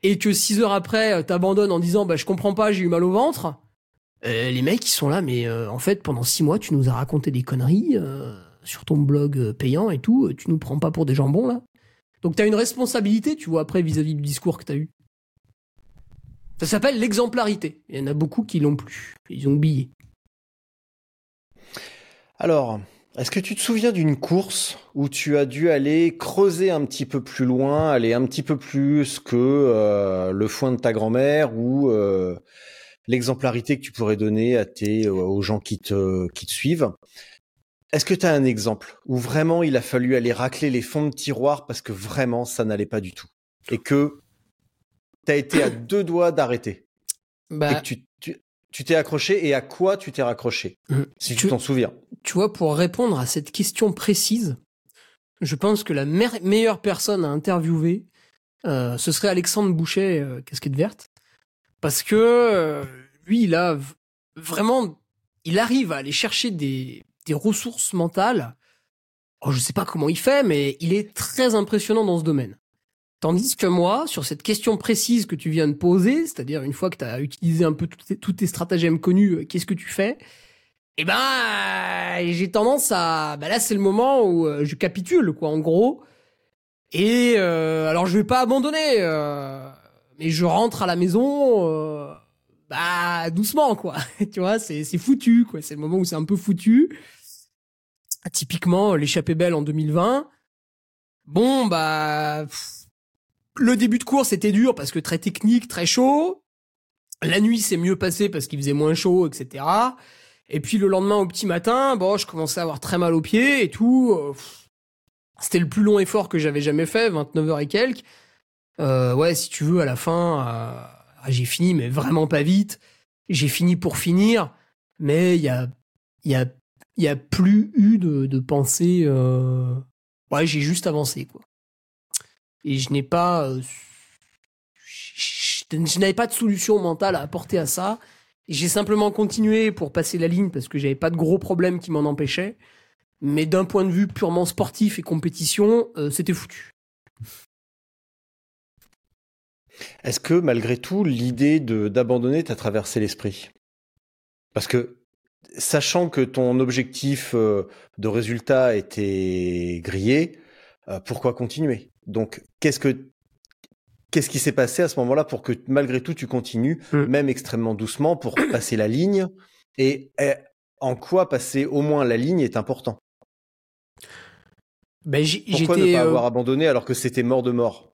et que 6 heures après euh, t'abandonnes en disant bah je comprends pas, j'ai eu mal au ventre. Euh, les mecs ils sont là mais euh, en fait pendant 6 mois tu nous as raconté des conneries sur ton blog payant et tout, tu nous prends pas pour des jambons là. Donc t'as une responsabilité tu vois après vis-à-vis du discours que t'as eu. Ça s'appelle l'exemplarité. Il y en a beaucoup qui l'ont plus. Ils ont oublié. Alors, est-ce que tu te souviens d'une course où tu as dû aller creuser un petit peu plus loin, aller un petit peu plus que euh, le foin de ta grand-mère ou euh, l'exemplarité que tu pourrais donner à tes, aux gens qui te, qui te suivent? Est-ce que tu as un exemple où vraiment il a fallu aller racler les fonds de tiroir parce que vraiment ça n'allait pas du tout et que tu as été à deux doigts d'arrêter et Bah, que tu tu- tu t'es accroché et à quoi tu t'es raccroché euh, si tu t'en souviens? tu vois, pour répondre à cette question précise, je pense que la meilleure personne à interviewer, euh, ce serait Alexandre Boucher, euh, casquette verte, parce que euh, lui, il a vraiment, il arrive à aller chercher des, des ressources mentales. Oh, je sais pas comment il fait, mais il est très impressionnant dans ce domaine. Tandis que moi, sur cette question précise que tu viens de poser, c'est-à-dire une fois que tu as utilisé un peu tous tes, stratagèmes connus, euh, qu'est-ce que tu fais? Eh ben, j'ai tendance à... Bah là, c'est le moment où euh, je capitule, quoi, en gros. Et euh, alors, je vais pas abandonner, euh, mais je rentre à la maison, euh, bah, doucement, quoi. tu vois, c'est foutu, quoi. C'est le moment où c'est un peu foutu. Typiquement, l'échappée belle en 2020. Bon, bah... le début de course était dur parce que très technique, très chaud. La nuit s'est mieux passé parce qu'il faisait moins chaud, etc. Et puis le lendemain au petit matin, bon, je commençais à avoir très mal aux pieds et tout. Euh, C'était le plus long effort que j'avais jamais fait, 29 heures et quelques. Euh, ouais, si tu veux, à la fin, euh, j'ai fini, mais vraiment pas vite. J'ai fini pour finir, mais il y a, y a, y a plus eu de, de pensée. Euh... Ouais, j'ai juste avancé, quoi. Et je n'ai pas, euh, n'avais pas de solution mentale à apporter à ça. J'ai simplement continué pour passer la ligne parce que j'avais pas de gros problèmes qui m'en empêchaient. Mais d'un point de vue purement sportif et compétition, euh, c'était foutu. Est-ce que malgré tout, l'idée d'abandonner t'a traversé l'esprit? Parce que sachant que ton objectif euh, de résultat était grillé, pourquoi continuer? Donc, qu'est-ce que qu'est-ce qui s'est passé à ce moment-là pour que malgré tout tu continues, Mm. même extrêmement doucement, pour passer la ligne Et en quoi passer au moins la ligne est important? Ben, Pourquoi ne pas euh, avoir abandonné alors que c'était mort de mort?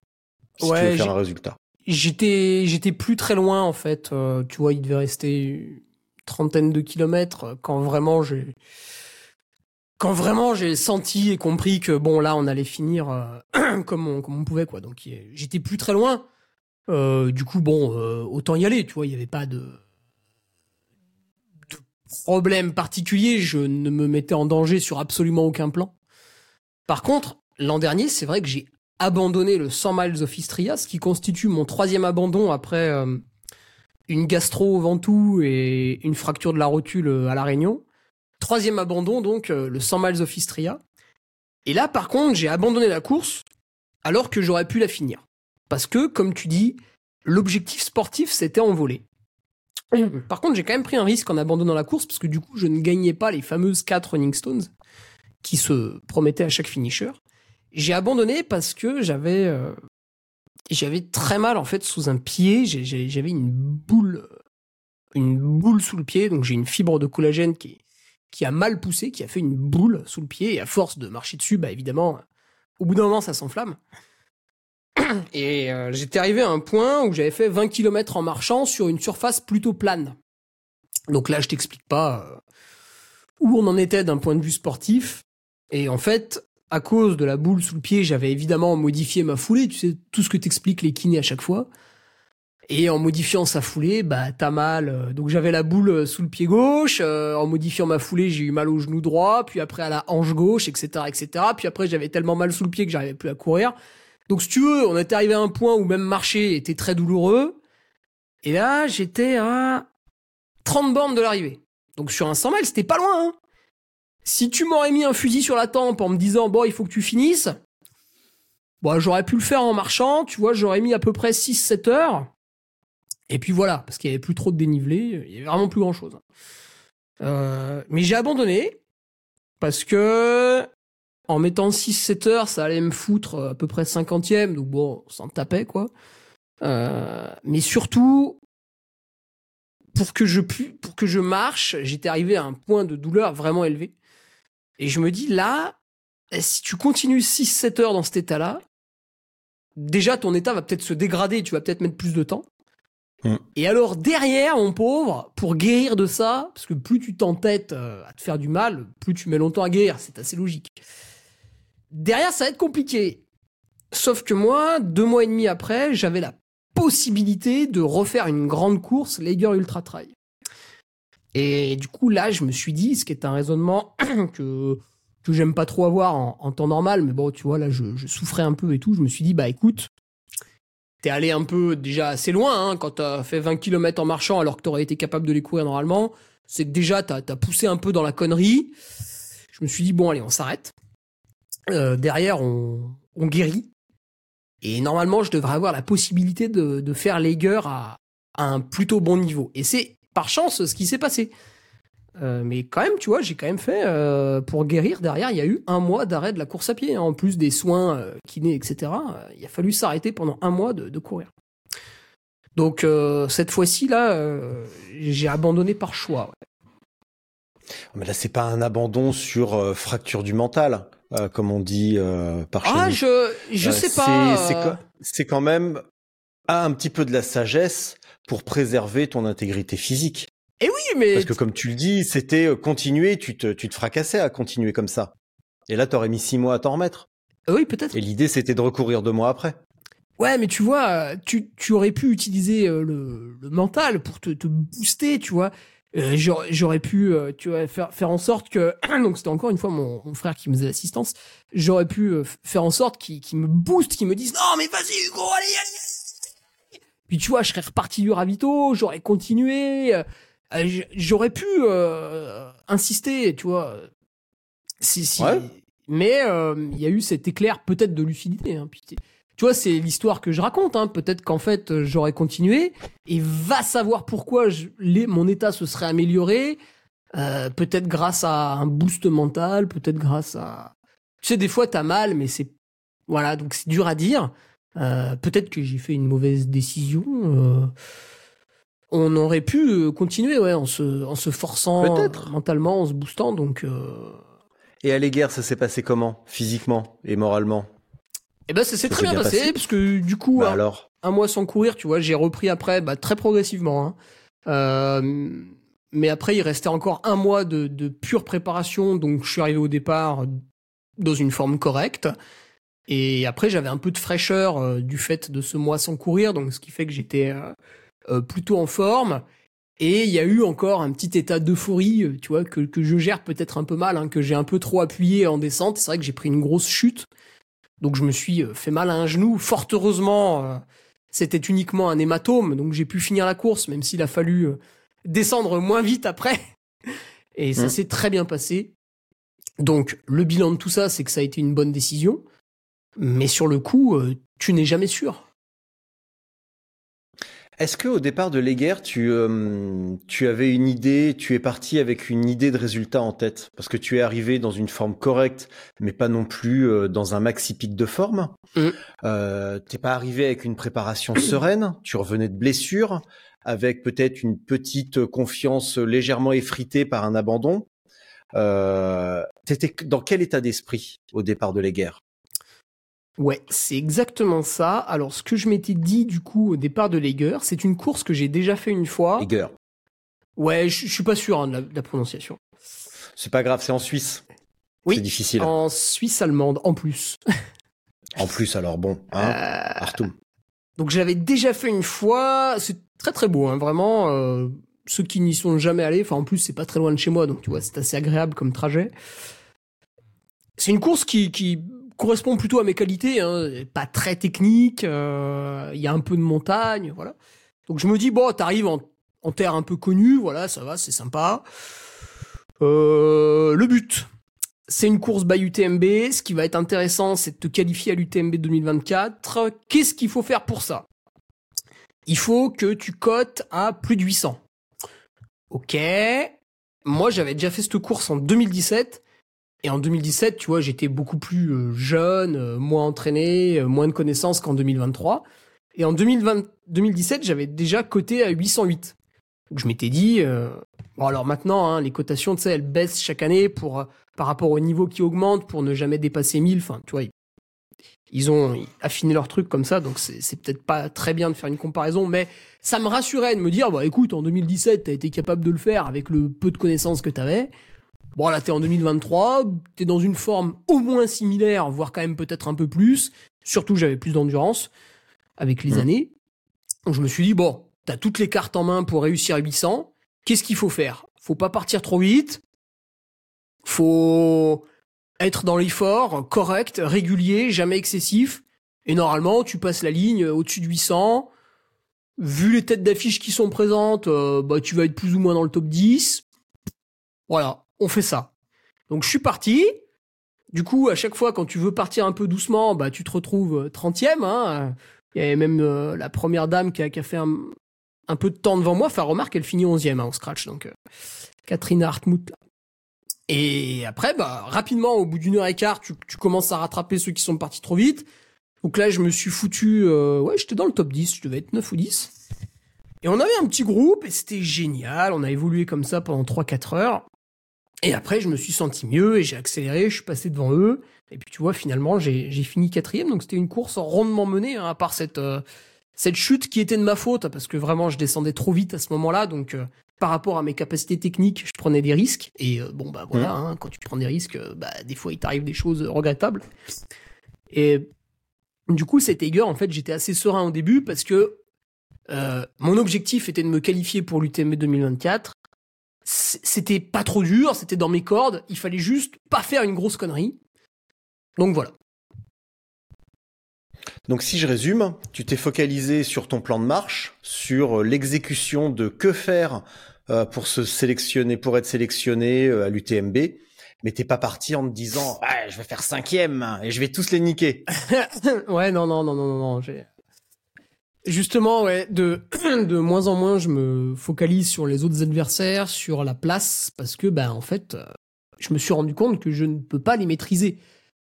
Si tu veux faire un résultat j'étais j'étais plus très loin en fait. Euh, tu vois, il devait rester une trentaine de kilomètres quand vraiment j'ai quand vraiment j'ai senti et compris que bon là on allait finir euh, comme on pouvait quoi. Donc j'étais plus très loin. Euh, du coup bon euh, autant y aller. Tu vois, il y avait pas de de problème particulier. Je ne me mettais en danger sur absolument aucun plan. Par contre, l'an dernier, c'est vrai que j'ai abandonné le 100 miles of Istria, ce qui constitue mon troisième abandon après euh, une gastro au Ventoux et une fracture de la rotule à La Réunion. Troisième abandon, donc, euh, le 100 miles of Istria. Et là, par contre, j'ai abandonné la course alors que j'aurais pu la finir. Parce que, comme tu dis, l'objectif sportif s'était envolé. Par contre, j'ai quand même pris un risque en abandonnant la course parce que du coup, je ne gagnais pas les fameuses 4 Running Stones qui se promettaient à chaque finisher. J'ai abandonné parce que j'avais euh, j'avais très mal en fait sous un pied. J'avais une boule une boule sous le pied, donc j'ai une fibre de collagène qui qui a mal poussé, qui a fait une boule sous le pied et à force de marcher dessus, bah évidemment, au bout d'un moment, ça s'enflamme. Et euh, j'étais arrivé à un point où j'avais fait 20 km en marchant sur une surface plutôt plane. Donc là, je t'explique pas euh, où on en était d'un point de vue sportif. Et en fait, à cause de la boule sous le pied, j'avais évidemment modifié ma foulée. Tu sais, tout ce que t'expliques les kinés à chaque fois. Et en modifiant sa foulée, bah t'as mal. Euh, Donc j'avais la boule euh, sous le pied gauche. euh, en modifiant ma foulée, j'ai eu mal au genou droit. Puis après à la hanche gauche, etc., etc. Puis après j'avais tellement mal sous le pied que j'arrivais plus à courir. Donc si tu veux, on était arrivé à un point où même marcher était très douloureux. Et là, j'étais à 30 bornes de l'arrivée. Donc sur un 100 miles, c'était pas loin. Hein. Si tu m'aurais mis un fusil sur la tempe en me disant bon, il faut que tu finisses, bon, j'aurais pu le faire en marchant, tu vois, j'aurais mis à peu près 6-7 heures. Et puis voilà, parce qu'il y avait plus trop de dénivelé, il y avait vraiment plus grand chose. Euh, mais j'ai abandonné parce que en mettant 6-7 heures, ça allait me foutre à peu près 50e, donc bon, ça me tapait quoi. Euh, mais surtout, pour que je pu, pour que je marche, j'étais arrivé à un point de douleur vraiment élevé. Et je me dis là, si tu continues 6-7 heures dans cet état-là, déjà ton état va peut-être se dégrader, tu vas peut-être mettre plus de temps. Mm. Et alors derrière, mon pauvre, pour guérir de ça, parce que plus tu t'entêtes euh, à te faire du mal, plus tu mets longtemps à guérir, c'est assez logique. Derrière, ça va être compliqué. Sauf que moi, deux mois et demi après, j'avais la possibilité de refaire une grande course Lager Ultra Trail. Et du coup, là, je me suis dit, ce qui est un raisonnement que, que j'aime pas trop avoir en, en temps normal, mais bon, tu vois, là, je, je souffrais un peu et tout. Je me suis dit, bah écoute, t'es allé un peu déjà assez loin hein, quand t'as fait 20 km en marchant alors que t'aurais été capable de les courir normalement. C'est que déjà, t'as as poussé un peu dans la connerie. Je me suis dit, bon, allez, on s'arrête. Euh, derrière, on, on guérit. Et normalement, je devrais avoir la possibilité de, de faire Lager à, à un plutôt bon niveau. Et c'est par chance ce qui s'est passé. Euh, mais quand même, tu vois, j'ai quand même fait, euh, pour guérir, derrière, il y a eu un mois d'arrêt de la course à pied, hein, en plus des soins euh, kinés, etc. il a fallu s'arrêter pendant un mois de, de courir. Donc, cette fois-ci, là, j'ai abandonné par choix. ouais. Mais là, c'est pas un abandon sur fracture du mental, comme on dit par chez Ah, je, je sais pas. C'est quand- c'est quand même ah, un petit peu de la sagesse pour préserver ton intégrité physique. Eh oui, mais Parce que comme tu le dis, c'était euh, continuer, tu te, tu te fracassais à continuer comme ça. Et là, t'aurais mis six mois à t'en remettre. oui, peut-être. Et l'idée, c'était de recourir deux mois après. Ouais, mais tu vois, euh, tu, tu aurais pu utiliser euh, le, le mental pour te, te booster, tu vois. Euh, j'aurais pu, euh, tu vois, faire, faire en sorte que, donc c'était encore une fois mon, mon frère qui me faisait l'assistance, j'aurais pu euh, faire en sorte qu'il qu'il me booste, qu'il me dise non mais vas-y Hugo, allez, allez. Puis tu vois, je serais reparti du ravito, j'aurais continué, euh, euh, j'aurais pu euh, insister, tu vois. Si, si. Ouais. Mais euh, il y a eu cet éclair peut-être de lucidité. Hein, puis, tu vois, c'est l'histoire que je raconte. Hein. Peut-être qu'en fait, euh, j'aurais continué et va savoir pourquoi je, les, mon état se serait amélioré. Euh, peut-être grâce à un boost mental, peut-être grâce à... Tu sais, des fois, t'as mal, mais c'est... Voilà, donc c'est dur à dire. Euh, peut-être que j'ai fait une mauvaise décision. On aurait pu euh, continuer, ouais, en se, en se forçant Peut-être. mentalement, en se boostant. Donc, euh, Et à l'égard, ça s'est passé comment Physiquement et moralement? Et ben ça s'est très bien bien passé, passé parce que du coup, Bah un, alors? un mois sans courir, tu vois, j'ai repris après, bah, très progressivement. hein. Euh, mais après, il restait encore un mois de, de pure préparation, donc je suis arrivé au départ dans une forme correcte. Et après, j'avais un peu de fraîcheur euh, du fait de ce mois sans courir, donc ce qui fait que j'étais euh, plutôt en forme. Et il y a eu encore un petit état d'euphorie, euh, tu vois, que, que je gère peut-être un peu mal, hein, que j'ai un peu trop appuyé en descente. C'est vrai que j'ai pris une grosse chute. Donc je me suis euh, fait mal à un genou. Fort heureusement, euh, c'était uniquement un hématome, donc j'ai pu finir la course, même s'il a fallu euh, descendre moins vite après. Et ça Mhm. s'est très bien passé. Donc le bilan de tout ça, c'est que ça a été une bonne décision. Mais sur le coup, euh, tu n'es jamais sûr. Est-ce que au départ de l'Eguerre, tu, euh, tu avais une idée, tu es parti avec une idée de résultat en tête? Parce que tu es arrivé dans une forme correcte, mais pas non plus euh, dans un maxi pic de forme. Mhm. Euh, T'es pas arrivé avec une préparation sereine, tu revenais de blessure, avec peut-être une petite confiance légèrement effritée par un abandon. Euh, T'étais dans quel état d'esprit au départ de l'Eguerre Ouais, c'est exactement ça. Alors ce que je m'étais dit du coup au départ de Lager, c'est une course que j'ai déjà fait une fois. Eguerre. Ouais, je je suis pas sûr hein, de, la, de la prononciation. C'est pas grave, c'est en Suisse. Oui, C'est difficile. En Suisse allemande en plus. En plus, alors bon, hein, Euh, Artum. Donc j'avais déjà fait une fois, c'est très très beau, hein, vraiment. euh, ceux qui n'y sont jamais allés, enfin en plus c'est pas très loin de chez moi, donc tu vois c'est assez agréable comme trajet. C'est une course qui, qui correspond plutôt à mes qualités, hein, pas très technique, euh, il y a un peu de montagne, voilà. Donc je me dis bon, t'arrives en, terre un peu connue, voilà, ça va, c'est sympa. Euh, le but, c'est une course by UTMB. Ce qui va être intéressant, c'est de te qualifier à l'UTMB 2024. Qu'est-ce qu'il faut faire pour ça? Il faut que tu cotes à plus de 800. Ok. Moi, j'avais déjà fait cette course en 2017. Et en 2017, tu vois, j'étais beaucoup plus euh, jeune, euh, moins entraîné, euh, moins de connaissances qu'en 2023. Et en 2020, 2017, j'avais déjà coté à 808. Donc je m'étais dit, euh, bon alors maintenant, hein, les cotations, tu sais, elles baissent chaque année pour par rapport au niveau qui augmente pour ne jamais dépasser 1000. Enfin, tu vois, ils, ont affiné leur truc comme ça, donc c'est c'est peut-être pas très bien de faire une comparaison, mais ça me rassurait de me dire, bah écoute, en 2017, t'as été capable de le faire avec le peu de connaissances que t'avais. Bon, là, t'es en 2023, t'es dans une forme au moins similaire, voire quand même peut-être un peu plus. Surtout, j'avais plus d'endurance avec les Mhm. années. Donc, je me suis dit, bon, t'as toutes les cartes en main pour réussir à 800. Qu'est-ce qu'il faut faire? Faut pas partir trop vite. Faut être dans l'effort, correct, régulier, jamais excessif. Et normalement, tu passes la ligne au-dessus de 800. Vu les têtes d'affiche qui sont présentes, euh, bah, tu vas être plus ou moins dans le top 10. Voilà, on fait ça. Donc je suis parti. Du coup, à chaque fois, quand tu veux partir un peu doucement, bah, tu te retrouves euh, 30e. Hein. Il y avait même euh, la première dame qui a, qui a fait un, peu de temps devant moi. Enfin, remarque, elle finit 11e hein, au scratch. Donc, euh, Catherine Hartmut. là. Et après, bah, rapidement, au bout d'une heure et quart, tu, tu commences à rattraper ceux qui sont partis trop vite. Donc là, je me suis foutu... euh, ouais, j'étais dans le top 10. Je devais être 9 ou 10. Et on avait un petit groupe et c'était génial. On a évolué comme ça pendant 3-4 heures. Et après, je me suis senti mieux et j'ai accéléré, je suis passé devant eux. Et puis, tu vois, finalement, j'ai fini quatrième. Donc, c'était une course rondement menée, hein, à part cette, euh, cette chute qui était de ma faute, parce que vraiment, je descendais trop vite à ce moment-là. Donc, euh, par rapport à mes capacités techniques, je prenais des risques. Et euh, bon, bah voilà, hein, quand tu prends des risques, bah, des fois, il t'arrive des choses regrettables. Et du coup, cet Eiger, en fait, j'étais assez serein au début parce que euh, mon objectif était de me qualifier pour l'UTMB 2024 c- c'était pas trop dur, c'était dans mes cordes, il fallait juste pas faire une grosse connerie. Donc voilà. Donc si je résume, tu t'es focalisé sur ton plan de marche, sur euh, l'exécution de que faire euh, pour se sélectionner, pour être sélectionné euh, à l'UTMB, mais t'es pas parti en te disant ouais, je vais faire cinquième et je vais tous les niquer. ouais, non, non, non, non, non, non. Justement, ouais, de, de moins en moins, je me focalise sur les autres adversaires, sur la place, parce que, ben, en fait, euh, je me suis rendu compte que je ne peux pas les maîtriser.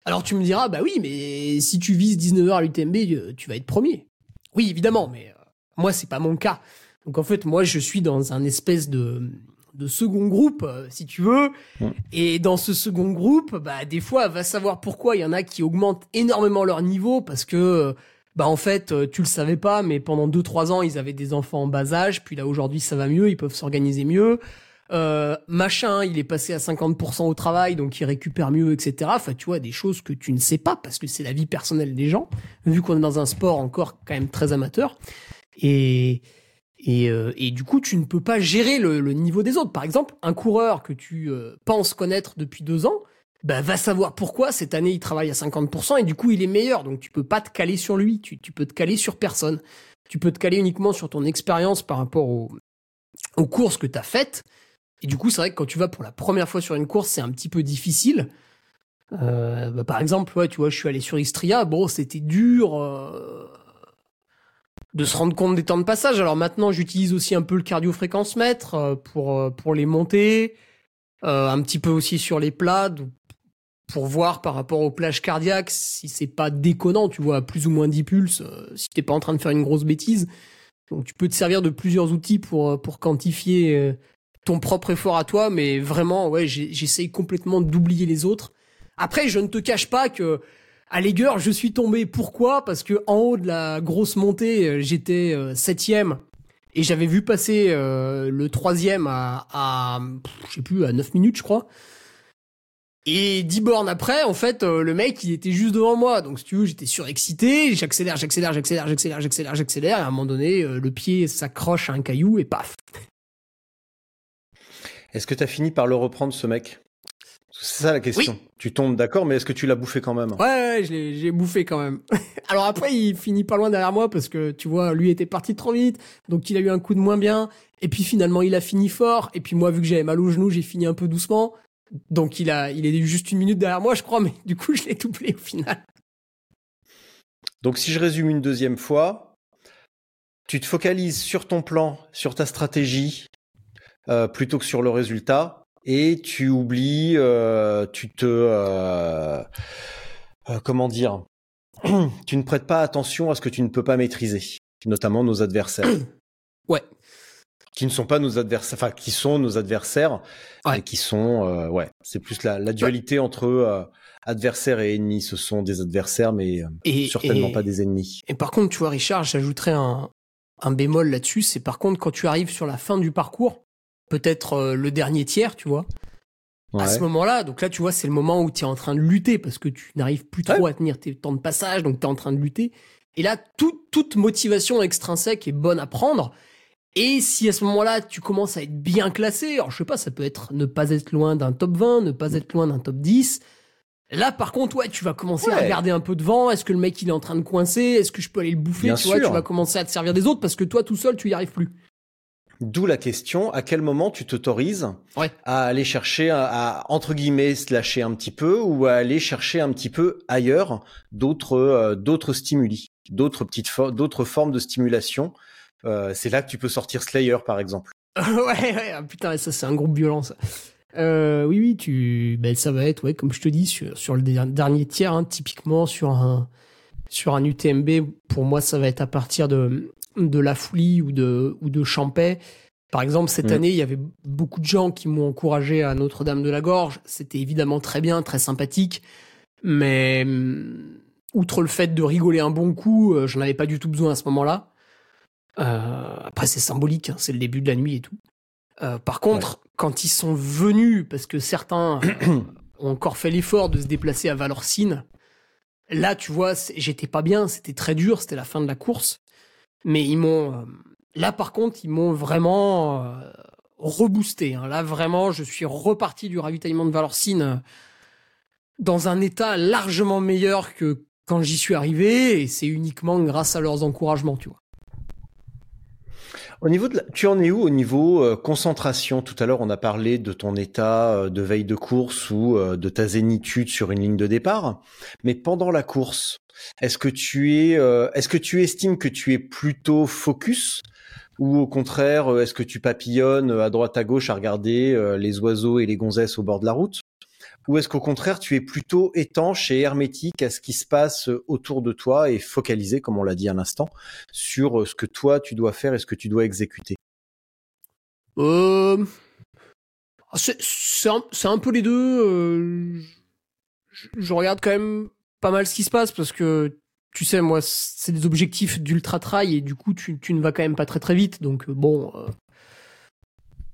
Alors tu me diras, bah oui, mais si tu vises 19h à l'UTMB, euh, tu vas être premier. Oui, évidemment, mais euh, moi, c'est pas mon cas. Donc en fait, moi, je suis dans un espèce de, de second groupe, si tu veux. Et dans ce second groupe, bah, des fois, va savoir pourquoi il y en a qui augmentent énormément leur niveau parce que, bah, en fait, euh, tu le savais pas, mais pendant 2-3 ans, ils avaient des enfants en bas âge. Puis là, aujourd'hui, ça va mieux, ils peuvent s'organiser mieux. Euh, machin, il est passé à 50% au travail, donc il récupère mieux, etc. Enfin, tu vois, des choses que tu ne sais pas parce que c'est la vie personnelle des gens, vu qu'on est dans un sport encore quand même très amateur. Et, et, euh, et du coup, tu ne peux pas gérer le, niveau des autres. Par exemple, un coureur que tu penses connaître depuis deux ans, bah, va savoir pourquoi cette année il travaille à 50% et du coup il est meilleur. Donc tu peux pas te caler sur lui, tu, tu peux te caler sur personne. Tu peux te caler uniquement sur ton expérience par rapport au- aux courses que tu as faites. Et du coup, c'est vrai que quand tu vas pour la première fois sur une course, c'est un petit peu difficile. Euh, bah, par exemple, tu vois, je suis allé sur Istria, bon, c'était dur euh, de se rendre compte des temps de passage. Alors maintenant, j'utilise aussi un peu le cardio-fréquence mètre euh, pour, pour les monter, euh, un petit peu aussi sur les plats, pour voir par rapport aux plages cardiaques si c'est pas déconnant, tu vois, à plus ou moins 10 pulses, euh, si t'es pas en train de faire une grosse bêtise. Donc tu peux te servir de plusieurs outils pour, euh, pour quantifier euh, ton propre effort à toi, mais vraiment, ouais, j'essaye complètement d'oublier les autres. Après, je ne te cache pas que à Leger, je suis tombé. Pourquoi? Parce que en haut de la grosse montée, euh, j'étais septième et j'avais vu passer le troisième à, à je sais plus à 9 minutes, je crois. Et 10 bornes après, en fait, euh, le mec, il était juste devant moi. Donc, si tu veux, j'étais surexcité. J'accélère, j'accélère, j'accélère, j'accélère, j'accélère, j'accélère. Et à un moment donné, euh, le pied s'accroche à un caillou et paf. Est-ce que tu as fini par le reprendre, ce mec? C'est ça la question. Tu tombes d'accord, mais est-ce que tu l'as bouffé quand même? Ouais, ouais, j'ai bouffé quand même. Alors après, il finit pas loin derrière moi parce que tu vois, lui était parti trop vite, donc il a eu un coup de moins bien. Et puis finalement, il a fini fort. Et puis moi, vu que j'avais mal au genou, j'ai fini un peu doucement. Donc il a, il est juste une minute derrière moi, je crois, mais du coup, je l'ai doublé au final. Donc si je résume une deuxième fois, tu te focalises sur ton plan, sur ta stratégie, euh, plutôt que sur le résultat, et tu oublies, euh, tu te... euh, comment dire Tu ne prêtes pas attention à ce que tu ne peux pas maîtriser, notamment nos adversaires. Ouais. Qui ne sont pas nos adversaires, enfin qui sont nos adversaires, Ouais. et qui sont, euh, ouais, c'est plus la, la dualité entre euh, adversaires et ennemis. Ce sont des adversaires, mais euh, Et, certainement et- pas des ennemis. Et par contre, tu vois, Richard, j'ajouterais un, un bémol là-dessus. C'est par contre, quand tu arrives sur la fin du parcours, peut-être euh, le dernier tiers, tu vois, à ce moment-là, donc là, tu vois, c'est le moment où tu es en train de lutter parce que tu n'arrives plus trop à tenir tes temps de passage, donc tu es en train de lutter. Et là, tout- toute motivation extrinsèque est bonne à prendre. Et si à ce moment-là, tu commences à être bien classé, alors je sais pas, ça peut être ne pas être loin d'un top 20, ne pas être loin d'un top 10. Là, par contre, ouais, tu vas commencer à regarder un peu devant. Est-ce que le mec, il est en train de coincer? Est-ce que je peux aller le bouffer? Bien Tu vois, tu vas commencer à te servir des autres parce que toi, tout seul, tu y arrives plus. D'où la question, à quel moment tu t'autorises Ouais. à aller chercher, à, à, entre guillemets, se lâcher un petit peu ou à aller chercher un petit peu ailleurs d'autres euh, d'autres stimuli, d'autres petites fo- d'autres formes de stimulation. Euh, c'est là que tu peux sortir Slayer, par exemple. ouais, ouais, ah, putain, ça c'est un groupe violent ça. Euh, oui, oui, tu, ben ça va être, ouais, comme je te dis, sur, sur le der- dernier tiers, hein, typiquement sur un sur un UTMB, pour moi, ça va être à partir de de la Foulie ou de ou de Champais. Par exemple, cette Mhm. année, il y avait beaucoup de gens qui m'ont encouragé à Notre-Dame-de-la-Gorge. C'était évidemment très bien, très sympathique, mais hum, outre le fait de rigoler un bon coup, euh, j'en avais pas du tout besoin à ce moment-là. Euh, après, c'est symbolique, hein, c'est le début de la nuit et tout. Euh, par contre, quand ils sont venus, parce que certains ont encore fait l'effort de se déplacer à Valorcine, là, tu vois, j'étais pas bien, c'était très dur, c'était la fin de la course. Mais ils m'ont. euh, là, par contre, ils m'ont vraiment euh, reboosté. hein. Là, vraiment, je suis reparti du ravitaillement de Valorcine euh, dans un état largement meilleur que quand j'y suis arrivé, et c'est uniquement grâce à leurs encouragements, tu vois. Au niveau de tu en es où au niveau euh, concentration? Tout à l'heure, on a parlé de ton état euh, de veille de course ou euh, de ta zénitude sur une ligne de départ. Mais pendant la course, est-ce que tu es, euh, est-ce que tu estimes que tu es plutôt focus ou au contraire, est-ce que tu papillonnes à droite à gauche à regarder les oiseaux et les gonzesses au bord de la route? Ou est-ce qu'au contraire, tu es plutôt étanche et hermétique à ce qui se passe euh, autour de toi et focalisé, comme on l'a dit à l'instant, sur euh, ce que toi tu dois faire et ce que tu dois exécuter? Euh, C'est un, peu les deux. je, regarde quand même pas mal ce qui se passe parce que tu sais, moi, c'est des objectifs d'ultra trail et du coup, tu, ne vas quand même pas très très vite. Donc bon,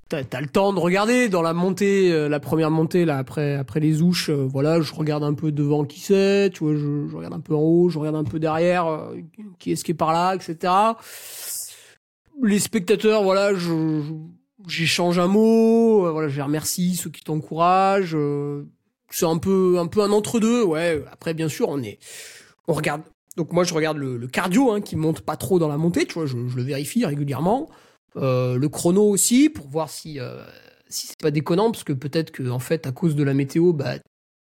t'as as le temps de regarder dans la montée, euh, la première montée là après après les ouches. euh, voilà, je regarde un peu devant qui c'est, tu vois, je, je regarde un peu en haut, je regarde un peu derrière, euh, qui est-ce qui est par là, etc. Les spectateurs, voilà, je, j'échange un mot, euh, voilà, je les remercie ceux qui t'encouragent. euh, c'est un peu un peu un entre deux, ouais. Après, bien sûr, on est, on regarde. Donc moi, je regarde le, le cardio hein, qui monte pas trop dans la montée, tu vois, je, je le vérifie régulièrement. Euh, le chrono aussi pour voir si euh, si c'est pas déconnant, parce que peut-être que en fait, à cause de la météo, bah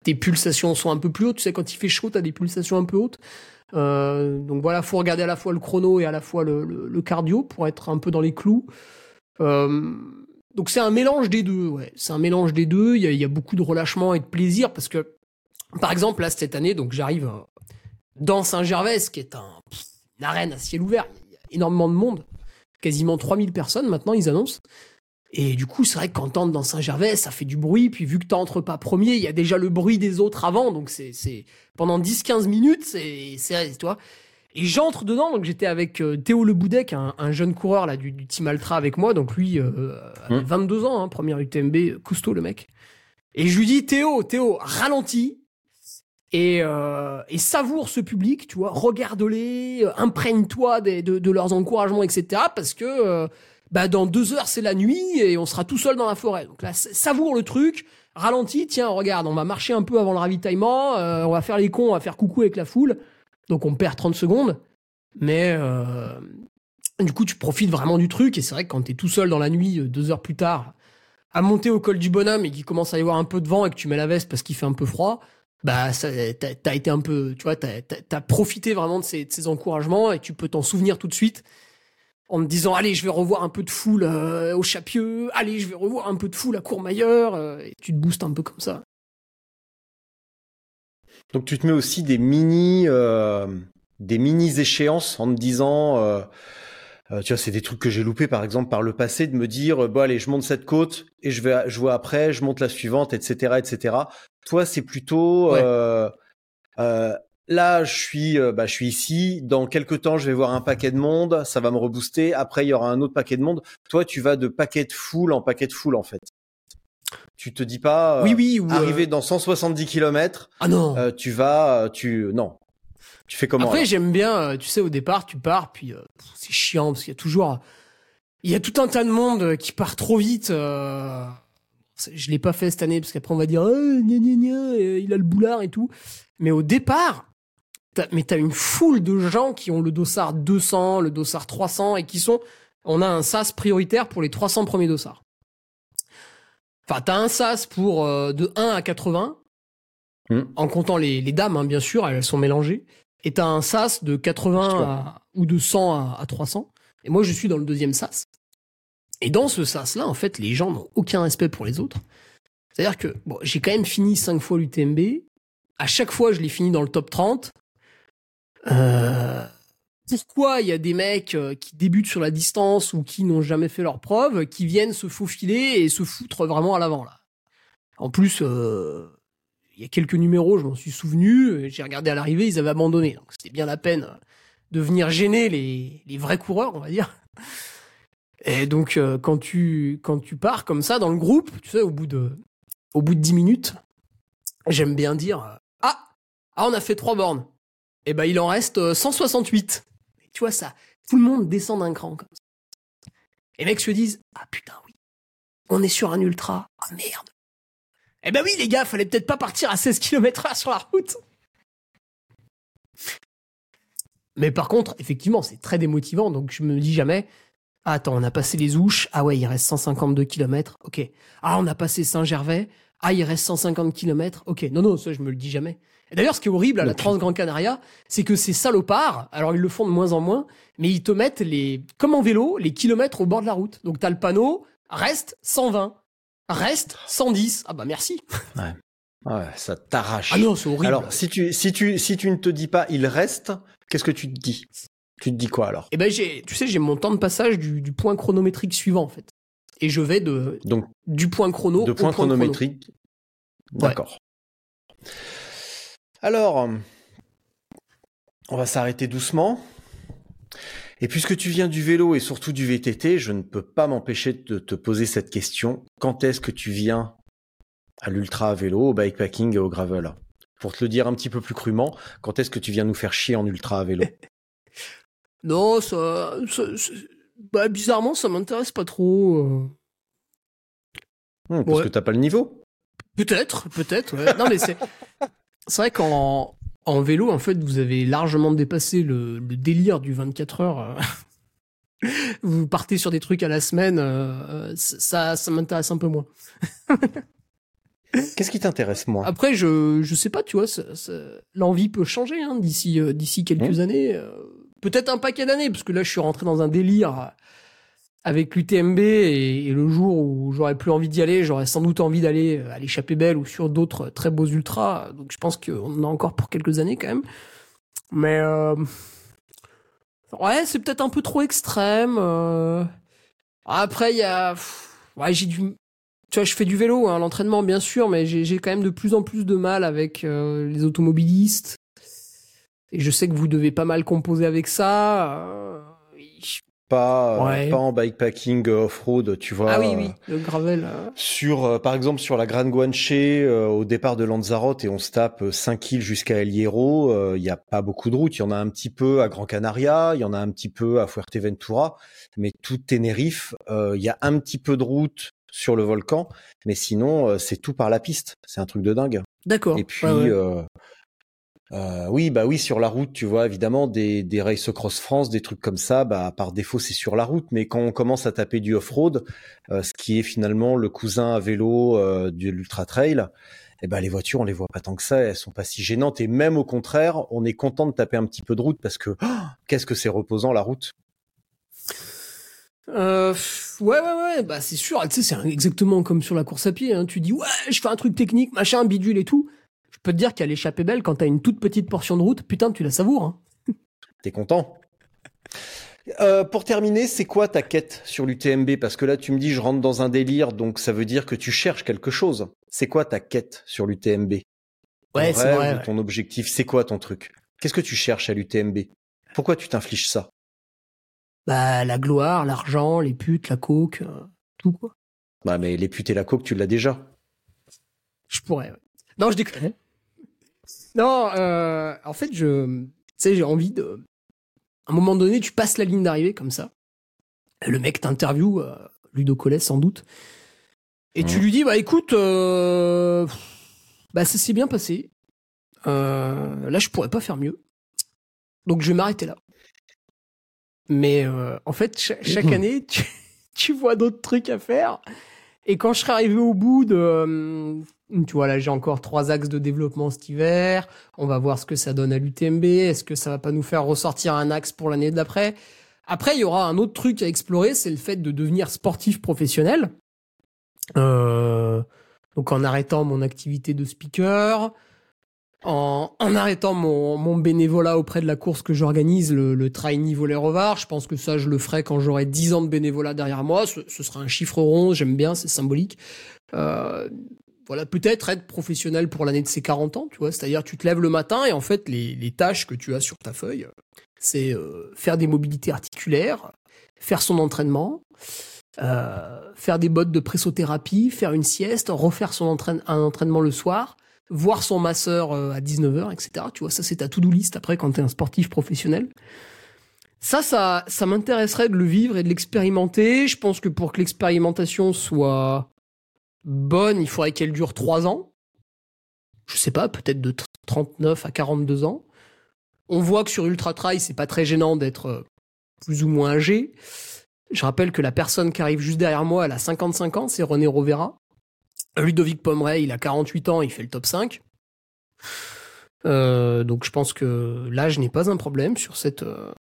tes pulsations sont un peu plus hautes. Tu sais, quand il fait chaud, t'as des pulsations un peu hautes. Euh, donc voilà, faut regarder à la fois le chrono et à la fois le, cardio pour être un peu dans les clous. Donc c'est un mélange des deux, ouais. C'est un mélange des deux. Il y a, beaucoup de relâchement et de plaisir parce que, par exemple, là cette année, donc j'arrive dans Saint-Gervais, qui est un, une arène à ciel ouvert. Il y a énormément de monde, quasiment 3000 personnes maintenant, ils annoncent. Et du coup, c'est vrai que quand t'entres dans Saint-Gervais, ça fait du bruit. Puis vu que t'entres pas premier, il y a déjà le bruit des autres avant. Donc c'est, c'est pendant 10-15 minutes, c'est, vois. Et j'entre dedans. Donc j'étais avec euh, Théo Le Boudec, un, un jeune coureur là du, du Team Altra avec moi. Donc lui, euh, avait Mmh. 22 ans, hein, première UTMB, costaud le mec. Et je lui dis Théo, Théo, ralentis et, euh, savoure ce public, tu vois, regarde-les, euh, imprègne-toi de, de leurs encouragements, etc. Parce que euh, bah, dans deux heures, c'est la nuit et on sera tout seul dans la forêt. Donc là, savoure le truc, ralentis, tiens, regarde, on va marcher un peu avant le ravitaillement, on va faire les cons, on va faire coucou avec la foule. Donc on perd 30 secondes, mais du coup, tu profites vraiment du truc. Et c'est vrai que quand t'es tout seul dans la nuit, deux heures plus tard, à monter au col du bonhomme et qu'il commence à y avoir un peu de vent et que tu mets la veste parce qu'il fait un peu froid, bah t'as, été un peu, tu vois, t'as, t'as profité vraiment de ces, encouragements et tu peux t'en souvenir tout de suite en te disant allez je vais revoir un peu de foule euh, au Chapieux, allez je vais revoir un peu de foule à Courmayeur euh, et tu te boostes un peu comme ça. Donc tu te mets aussi des mini, euh, des mini échéances en te disant, tu vois, c'est des trucs que j'ai loupés par exemple par le passé, de me dire, bon allez, je monte cette côte et je vais, je vois après, je monte la suivante, etc., etc. Toi, c'est plutôt, Ouais. euh, euh, là, je suis, euh, bah, je suis ici. Dans quelques temps, je vais voir un paquet de monde, ça va me rebooster. Après, il y aura un autre paquet de monde. Toi, tu vas de paquet de foule en paquet de foule en fait. Tu te dis pas, oui oui ou, arriver dans 170 km, ah non. tu vas, tu non, tu fais comment Après, j'aime bien, tu sais, au départ, tu pars, puis c'est chiant parce qu'il y a toujours, il y a tout un tas de monde qui part trop vite. euh, je l'ai pas fait cette année parce qu'après on va dire, oh, gna, gna, gna, euh, il a le boulard et tout. Mais au départ, t'as, mais t'as une foule de gens qui ont le dossard 200, le dossard 300 et qui sont, on a un sas prioritaire pour les 300 premiers dossards. Enfin, t'as un sas pour euh, de 1 à 80, Hmm. en comptant les, les dames, hein, bien sûr, elles sont mélangées. Et t'as un sas de 80 à- ou de 100 à, à 300. Et moi, je suis dans le deuxième sas. Et dans ce sas-là, en fait, les gens n'ont aucun respect pour les autres. C'est-à-dire que bon, j'ai quand même fini 5 fois l'UTMB. À chaque fois, je l'ai fini dans le top 30. Euh, pourquoi il y a des mecs euh, qui débutent sur la distance ou qui n'ont jamais fait leur preuve, qui viennent se faufiler et se foutre vraiment à l'avant là? En plus, euh, il y a quelques numéros, je m'en suis souvenu. J'ai regardé à l'arrivée, ils avaient abandonné. Donc c'était bien la peine de venir gêner les vrais coureurs, on va dire. Et donc euh, quand tu quand tu pars comme ça dans le groupe, tu sais, au bout de au bout de 10 minutes, j'aime bien dire euh, ah ah on a fait trois bornes. Et ben il en reste euh, 168. Et tu vois ça, tout le monde descend d'un cran comme ça. Et les mecs se disent ah putain oui, on est sur un ultra. Ah merde. Eh ben oui les gars, fallait peut-être pas partir à 16 km/h sur la route. Mais par contre, effectivement, c'est très démotivant, donc je me dis jamais, ah, attends, on a passé les ouches, ah ouais, il reste 152 km, ok. Ah, on a passé Saint-Gervais, ah, il reste 150 km, ok. Non, non, ça, je me le dis jamais. Et d'ailleurs, ce qui est horrible à la Ok. Trans-Grand Canaria, c'est que ces salopards, alors ils le font de moins en moins, mais ils te mettent les, comme en vélo, les kilomètres au bord de la route. Donc t'as le panneau, reste 120, reste 110. Ah bah merci. Ouais, ça t'arrache. Ah non, c'est horrible. alors, si tu, si tu, si tu ne te dis pas, il reste, qu'est-ce que tu te dis? Tu te dis quoi alors? Et ben j'ai, tu sais, j'ai mon temps de passage du, du point chronométrique suivant en fait. Et je vais de, Donc, du point chrono de au point chrono. chronométriques. D'accord. Alors, on va s'arrêter doucement. Et puisque tu viens du vélo et surtout du VTT, je ne peux pas m'empêcher de te poser cette question. Quand est-ce que tu viens à l'ultra à vélo, au bikepacking et au gravel? Pour te le dire un petit peu plus crûment, quand est-ce que tu viens nous faire chier en ultra à vélo? Non, ça, ça- ça- bah, bizarrement, ça m'intéresse pas trop. euh. Hmm, Parce Ouais. que t'as pas le niveau Peut-être, peut-être. ouais. non, mais c'est c'est vrai qu'en en vélo, en fait, vous avez largement dépassé le, le délire du 24 heures. euh. vous partez sur des trucs à la semaine, euh, ça, ça m'intéresse un peu moins. Qu'est-ce qui t'intéresse, moi Après, je, je sais pas, tu vois, l'envie peut changer hein, d'ici euh, d'ici quelques années. euh, Peut-être un paquet d'années, parce que là, je suis rentré dans un délire avec l'UTMB et, le jour où j'aurais plus envie d'y aller, j'aurais sans doute envie d'aller euh, à l'échappée belle ou sur d'autres très beaux ultras. Donc, je pense qu'on en a encore pour quelques années quand même. Mais euh, ouais, c'est peut-être un peu trop extrême. euh. Après, il y a, ouais, j'ai du tu vois, je fais du vélo, hein, l'entraînement bien sûr, mais j'ai quand même de plus en plus de mal avec euh, les automobilistes. Et je sais que vous devez pas mal composer avec ça. euh, pas, euh, Ouais. pas en bikepacking euh, off-road, tu vois. Ah oui, oui, le gravel. Sur, par exemple, sur la Grande Guanche, au départ de Lanzarote, et on se tape euh, 5 îles jusqu'à El Hierro, il n'y a pas beaucoup de routes. Il y en a un petit peu à Gran Canaria, il y en a un petit peu à Fuerteventura, mais tout Tenerife, il y a un petit peu de route sur le volcan, mais sinon, c'est tout par la piste. C'est un truc de dingue. D'accord. Et puis, Ouais, ouais. euh, euh, oui, bah oui, sur la route, tu vois, évidemment, des, des Race Cross France, des trucs comme ça, bah par défaut, c'est sur la route. Mais quand on commence à taper du off-road, euh, ce qui est finalement le cousin à vélo euh, de l'ultra trail, eh ben les voitures, on les voit pas tant que ça, elles sont pas si gênantes. Et même au contraire, on est content de taper un petit peu de route parce que oh, qu'est-ce que c'est reposant la route. Euh, ouais, ouais, ouais, bah c'est sûr. Tu sais, c'est exactement comme sur la course à pied. Hein. Tu dis, ouais, je fais un truc technique, machin, bidule et tout. Je peux te dire qu'à l'échappée belle, quand t'as une toute petite portion de route, putain, tu la savoures. Hein. T'es content Euh, pour terminer, c'est quoi ta quête sur l'UTMB Parce que là, tu me dis, je rentre dans un délire, donc ça veut dire que tu cherches quelque chose. C'est quoi ta quête sur l'UTMB Ouais, c'est vrai. ouais. Ton objectif, c'est quoi ton truc? Qu'est-ce que tu cherches à l'UTMB Pourquoi tu t'infliges ça? Bah, la gloire, l'argent, les putes, la coke, euh, tout quoi. Bah, mais les putes et la coke, tu l'as déjà. Je pourrais. ouais. Non, je déconne. Non, euh, en fait, je, tu sais, j'ai envie de. À un moment donné, tu passes la ligne d'arrivée comme ça. Le mec t'interview, euh, Ludo Collet sans doute, et tu lui dis, bah écoute, euh, bah ça s'est bien passé. Euh, là, je pourrais pas faire mieux. Donc, je vais m'arrêter là. Mais euh, en fait, cha- chaque année, tu, tu vois d'autres trucs à faire. Et quand je serai arrivé au bout de, tu vois là, j'ai encore trois axes de développement cet hiver. On va voir ce que ça donne à l'UTMB. Est-ce que ça va pas nous faire ressortir un axe pour l'année d'après? Après, il y aura un autre truc à explorer, c'est le fait de devenir sportif professionnel. Euh, donc en arrêtant mon activité de speaker, en, arrêtant mon, bénévolat auprès de la course que j'organise, le, le Voler Rovar. Je pense que ça, je le ferai quand j'aurai 10 ans de bénévolat derrière moi. Ce, ce sera un chiffre rond, j'aime bien, c'est symbolique. Euh, voilà, peut-être être professionnel pour l'année de ses 40 ans, tu vois. C'est-à-dire, tu te lèves le matin et en fait, les, les tâches que tu as sur ta feuille, c'est euh, faire des mobilités articulaires, faire son entraînement, euh, faire des bottes de pressothérapie, faire une sieste, refaire son entraîne, un entraînement le soir, voir son masseur euh, à 19h, etc. Tu vois, ça, c'est ta to-do list après quand tu es un sportif professionnel. Ça, ça, ça m'intéresserait de le vivre et de l'expérimenter. Je pense que pour que l'expérimentation soit bonne, il faudrait qu'elle dure 3 ans. Je sais pas, peut-être de 39 à 42 ans. On voit que sur Ultra Trail, c'est pas très gênant d'être euh, plus ou moins âgé. Je rappelle que la personne qui arrive juste derrière moi, elle a 55 ans, c'est René Rovera. Ludovic Pomeray, il a 48 ans, il fait le top 5. Euh, donc je pense que l'âge n'est pas un problème sur euh,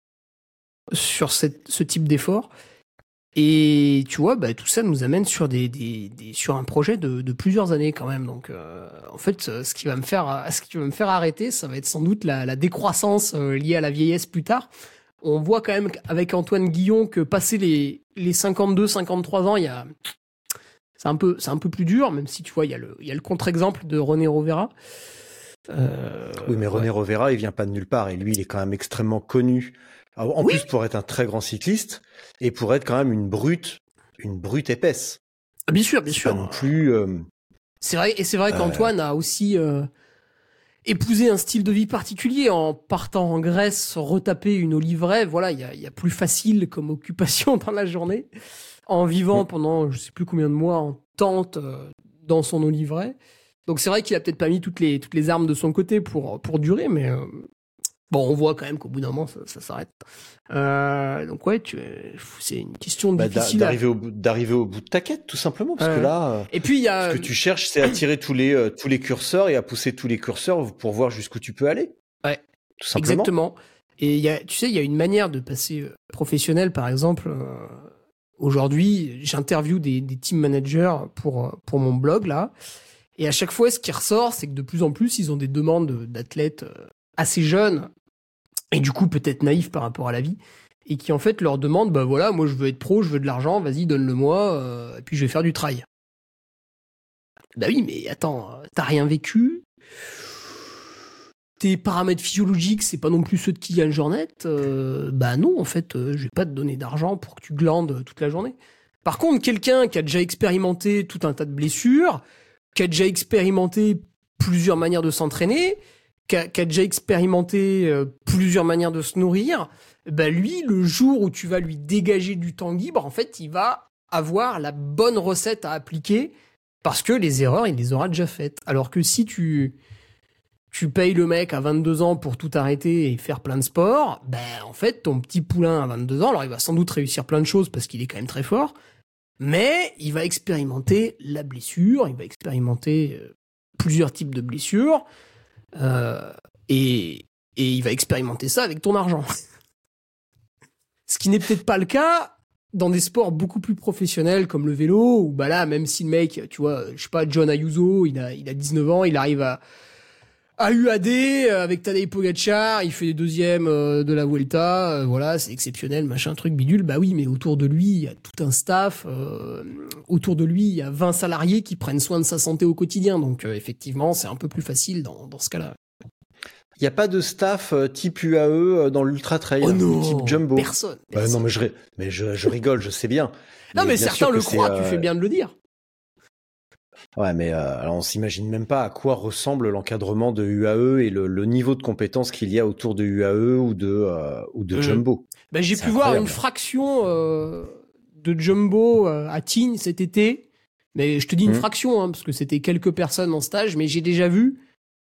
ce type d'effort. Et tu vois, bah, tout ça nous amène sur des, des, des- sur un projet de, de plusieurs années quand même. Donc euh, en fait, euh, ce qui va me faire ce qui va me faire arrêter, ça va être sans doute la, la décroissance euh, liée à la vieillesse plus tard. on voit quand même avec Antoine Guillon que passer les, les 52, 53 ans, c'est un peu, un peu plus dur, même si tu vois, il y a le, le contre-exemple de René Rovera. Euh, oui, mais René Rovera, il vient pas de nulle part et lui, il est quand même extrêmement connu. En plus, pour être un très grand cycliste et pour être quand même une brute, une brute épaisse. Ah, bien sûr, bien sûr. Pas non plus. Euh, c'est vrai, et c'est vrai qu'Antoine a aussi euh, épousé un style de vie particulier en partant en Grèce, retaper une oliveraie. Voilà, il y a, y a, plus facile comme occupation dans la journée, en vivant pendant je sais plus combien de mois en tente dans son oliveraie. Donc c'est vrai qu'il a peut-être pas mis toutes les, toutes les armes de son côté pour, pour durer, mais euh, bon, on voit quand même qu'au bout d'un moment, ça, s'arrête. Euh, donc ouais, c'est une question bah, difficile. D'arriver au, bout, d'arriver au bout de ta quête, tout simplement, parce que là, euh, et puis, y a... ce que tu cherches, c'est à tirer tous les, tous les curseurs et à pousser tous les curseurs pour voir jusqu'où tu peux aller. Ouais, tout simplement. Exactement. Et y a, tu sais, il y a une manière de passer professionnel, par exemple. Aujourd'hui, j'interview des, des team managers pour, pour mon blog, là. Et à chaque fois, ce qui ressort, c'est que de plus en plus, ils ont des demandes d'athlètes euh, assez jeunes, et du coup peut-être naïfs par rapport à la vie, et qui en fait leur demandent, bah voilà, moi je veux être pro, je veux de l'argent, vas-y, donne-le-moi, euh, et puis je vais faire du trail. Bah oui, mais attends, t'as rien vécu tes paramètres physiologiques, c'est pas non plus ceux de Kylian Jornet, euh, bah non, en fait, je vais pas te donner d'argent pour que tu glandes toute la journée. Par contre, quelqu'un qui a déjà expérimenté tout un tas de blessures, qui a déjà expérimenté plusieurs manières de s'entraîner, qui a, déjà expérimenté euh, plusieurs manières de se nourrir, bah lui, le jour où tu vas lui dégager du temps libre, en fait, il va avoir la bonne recette à appliquer parce que les erreurs, il les aura déjà faites. Alors que si tu tu payes le mec à 22 ans pour tout arrêter et faire plein de sport, ben en fait ton petit poulain à 22 ans, alors il va sans doute réussir plein de choses parce qu'il est quand même très fort, mais il va expérimenter la blessure, il va expérimenter euh, plusieurs types de blessures, euh, et, et il va expérimenter ça avec ton argent. Ce qui n'est peut-être pas le cas dans des sports beaucoup plus professionnels comme le vélo, où bah là, même si le mec, tu vois, je sais pas, John Ayuso, il a, il a 19 ans, il arrive à, AUAD euh, avec Tadej Pogacar, il fait deuxième euh, de la Vuelta, euh, voilà, c'est exceptionnel, machin truc bidule. Bah oui, mais autour de lui, il y a tout un staff, autour de lui, il y a 20 salariés qui prennent soin de sa santé au quotidien. Donc effectivement, c'est un peu plus facile dans, dans ce cas-là. Il n'y a pas de staff type UAE dans l'Ultra Trail, oh type Jumbo. Personne. non, mais je, mais je, rigole, je sais bien. non, mais, certains le croient, tu fais bien de le dire. Ouais, mais euh, alors on s'imagine même pas à quoi ressemble l'encadrement de UAE et le, le niveau de compétences qu'il y a autour de UAE ou de euh, ou de mmh. Jumbo. Ben, j'ai pu voir une fraction euh, de Jumbo euh, à Tignes cet été, mais je te dis une mmh. fraction hein, parce que c'était quelques personnes en stage, mais j'ai déjà vu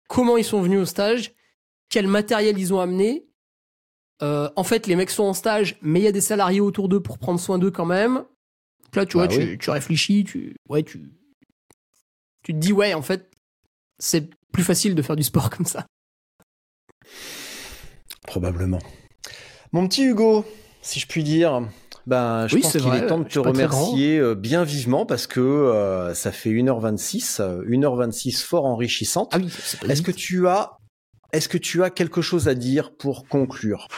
comment ils sont venus au stage, quel matériel ils ont amené. en fait, les mecs sont en stage, mais il y a des salariés autour d'eux pour prendre soin d'eux quand même. Là, tu vois, bah tu, tu réfléchis, tu ouais, tu tu te dis ouais en fait c'est plus facile de faire du sport comme ça. Probablement. Mon petit Hugo, si je puis dire, ben, je pense qu'il est temps de te remercier euh, bien vivement parce que euh, ça fait 1h26, 1h26 fort enrichissante. Ah oui, est-ce que tu as est-ce que tu as quelque chose à dire pour conclure?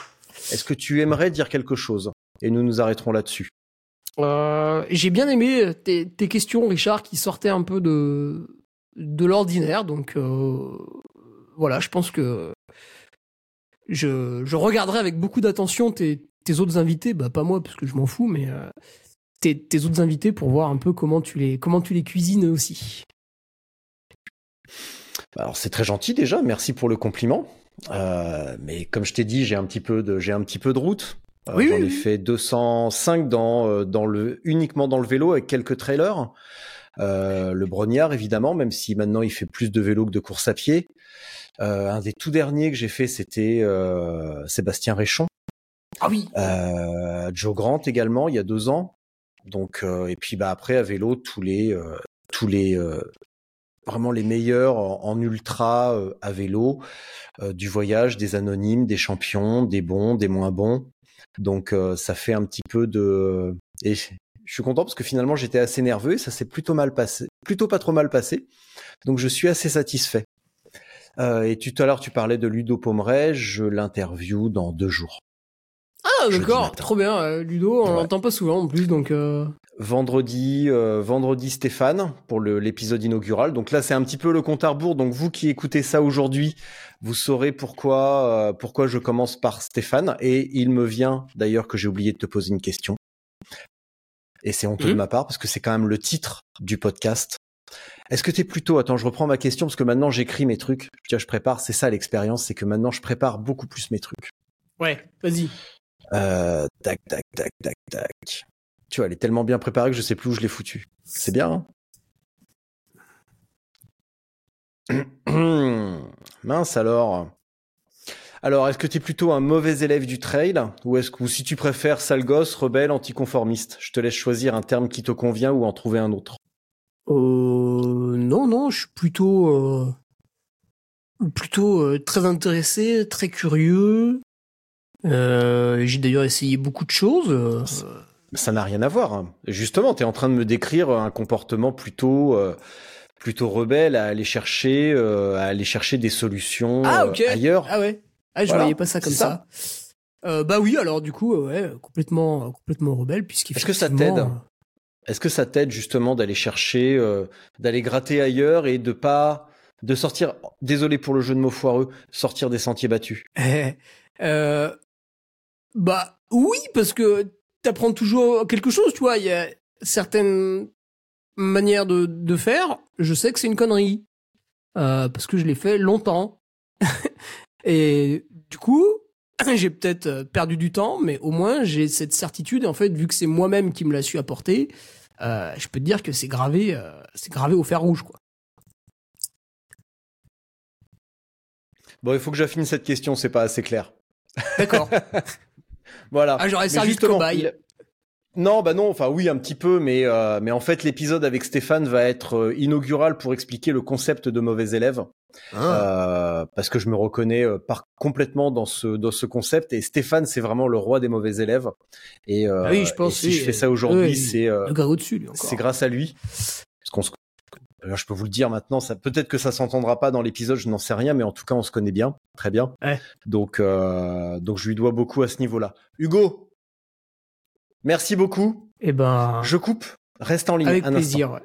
Est-ce que tu aimerais dire quelque chose? Et nous nous arrêterons là-dessus. Euh, j'ai bien aimé tes, questions, Richard, qui sortaient un peu de, de l'ordinaire. Donc euh, voilà, je pense que je, regarderai avec beaucoup d'attention tes, autres invités. Bah, pas moi, parce que je m'en fous, mais euh, tes, tes, autres invités pour voir un peu comment tu les, comment tu les cuisines aussi. Alors c'est très gentil déjà, merci pour le compliment. Mais comme je t'ai dit, j'ai un petit peu de j'ai un petit peu de route. Euh, oui, J'en ai fait 205 dans, euh, dans le, uniquement dans le vélo avec quelques trailers. Euh, le Brognard, évidemment, même si maintenant il fait plus de vélo que de course à pied. Euh, un des tout derniers que j'ai fait, c'était euh, Sébastien Réchon. Ah oui. Euh, Joe Grant également, il y a deux ans. Donc, et puis bah après à vélo tous les tous les vraiment les meilleurs en, en ultra à vélo, du voyage, des anonymes, des champions, des bons, des moins bons. Donc euh, ça fait un petit peu de et je suis content parce que finalement j'étais assez nerveux et ça s'est plutôt mal passé, plutôt pas trop mal passé. Donc je suis assez satisfait. Euh, et tout à l'heure tu parlais de Ludo Pomeray, je l'interview dans deux jours. Ah, d'accord, trop bien. euh, Ludo, on Ouais. l'entend pas souvent en plus, donc. euh, Vendredi, euh, vendredi Stéphane pour l'épisode inaugural. Donc là, c'est un petit peu le compte à rebours. Donc vous qui écoutez ça aujourd'hui, vous saurez pourquoi, euh, pourquoi je commence par Stéphane. Et il me vient d'ailleurs que j'ai oublié de te poser une question. Et c'est honteux de Mhm. ma part parce que c'est quand même le titre du podcast. Est-ce que t'es plutôt, attends, je reprends ma question parce que maintenant j'écris mes trucs. Tu je prépare. C'est ça l'expérience, c'est que maintenant je prépare beaucoup plus mes trucs. Ouais, vas-y. Euh, tac, tac, tac, tac, tac. Tu vois, elle est tellement bien préparée que je sais plus où je l'ai foutue. C'est bien, hein Mince alors. Alors, est-ce que tu es plutôt un mauvais élève du trail ou est-ce que si tu préfères sale gosse, rebelle, anticonformiste? Je te laisse choisir un terme qui te convient ou en trouver un autre. Euh, non, non, je suis plutôt, euh, plutôt euh, très intéressé, très curieux. Euh, J'ai d'ailleurs essayé beaucoup de choses. euh, Ça n'a rien à voir. hein. Justement, tu es en train de me décrire un comportement plutôt euh, plutôt rebelle à aller chercher euh, à aller chercher des solutions Ah, euh, ok. ailleurs. Ah ouais. Ah, je Voilà, voyais pas ça comme ça. Euh, bah oui, alors du coup, ouais, complètement, complètement rebelle, puisqu'il Est-ce que ça t'aide Est-ce que ça t'aide justement d'aller chercher, d'aller gratter ailleurs et de pas de sortir, désolé pour le jeu de mots foireux, sortir des sentiers battus? bah oui, parce que t'apprends toujours quelque chose, tu vois. Il y a certaines manières de, de faire. Je sais que c'est une connerie euh, parce que je l'ai fait longtemps. et du coup, j'ai peut-être euh, perdu du temps, mais au moins j'ai cette certitude. Et en fait, vu que c'est moi-même qui me l'a su apporter, euh, je peux te dire que c'est gravé, euh, c'est gravé au fer rouge, quoi. Bon, il faut que j'affine cette question, c'est pas assez clair. D'accord. Voilà. Ah, j'aurais Mais servi de justement, cobaye. il- Non, bah non, enfin oui, un petit peu, mais euh, mais en fait l'épisode avec Stéphane va être euh, inaugural pour expliquer le concept de mauvais élève, Ah. euh, parce que je me reconnais euh, par complètement dans ce dans ce concept et Stéphane c'est vraiment le roi des mauvais élèves et, euh, Ah oui, je pense, et si oui, je fais ça aujourd'hui, oui, c'est euh, c'est grâce à lui. Parce qu'on se... Alors, je peux vous le dire maintenant, ça peut-être que ça s'entendra pas dans l'épisode, je n'en sais rien, mais en tout cas on se connaît bien, très bien. Ouais. Donc euh, donc je lui dois beaucoup à ce niveau-là. Hugo, merci beaucoup. Eh ben, Je coupe. Reste en ligne avec un plaisir.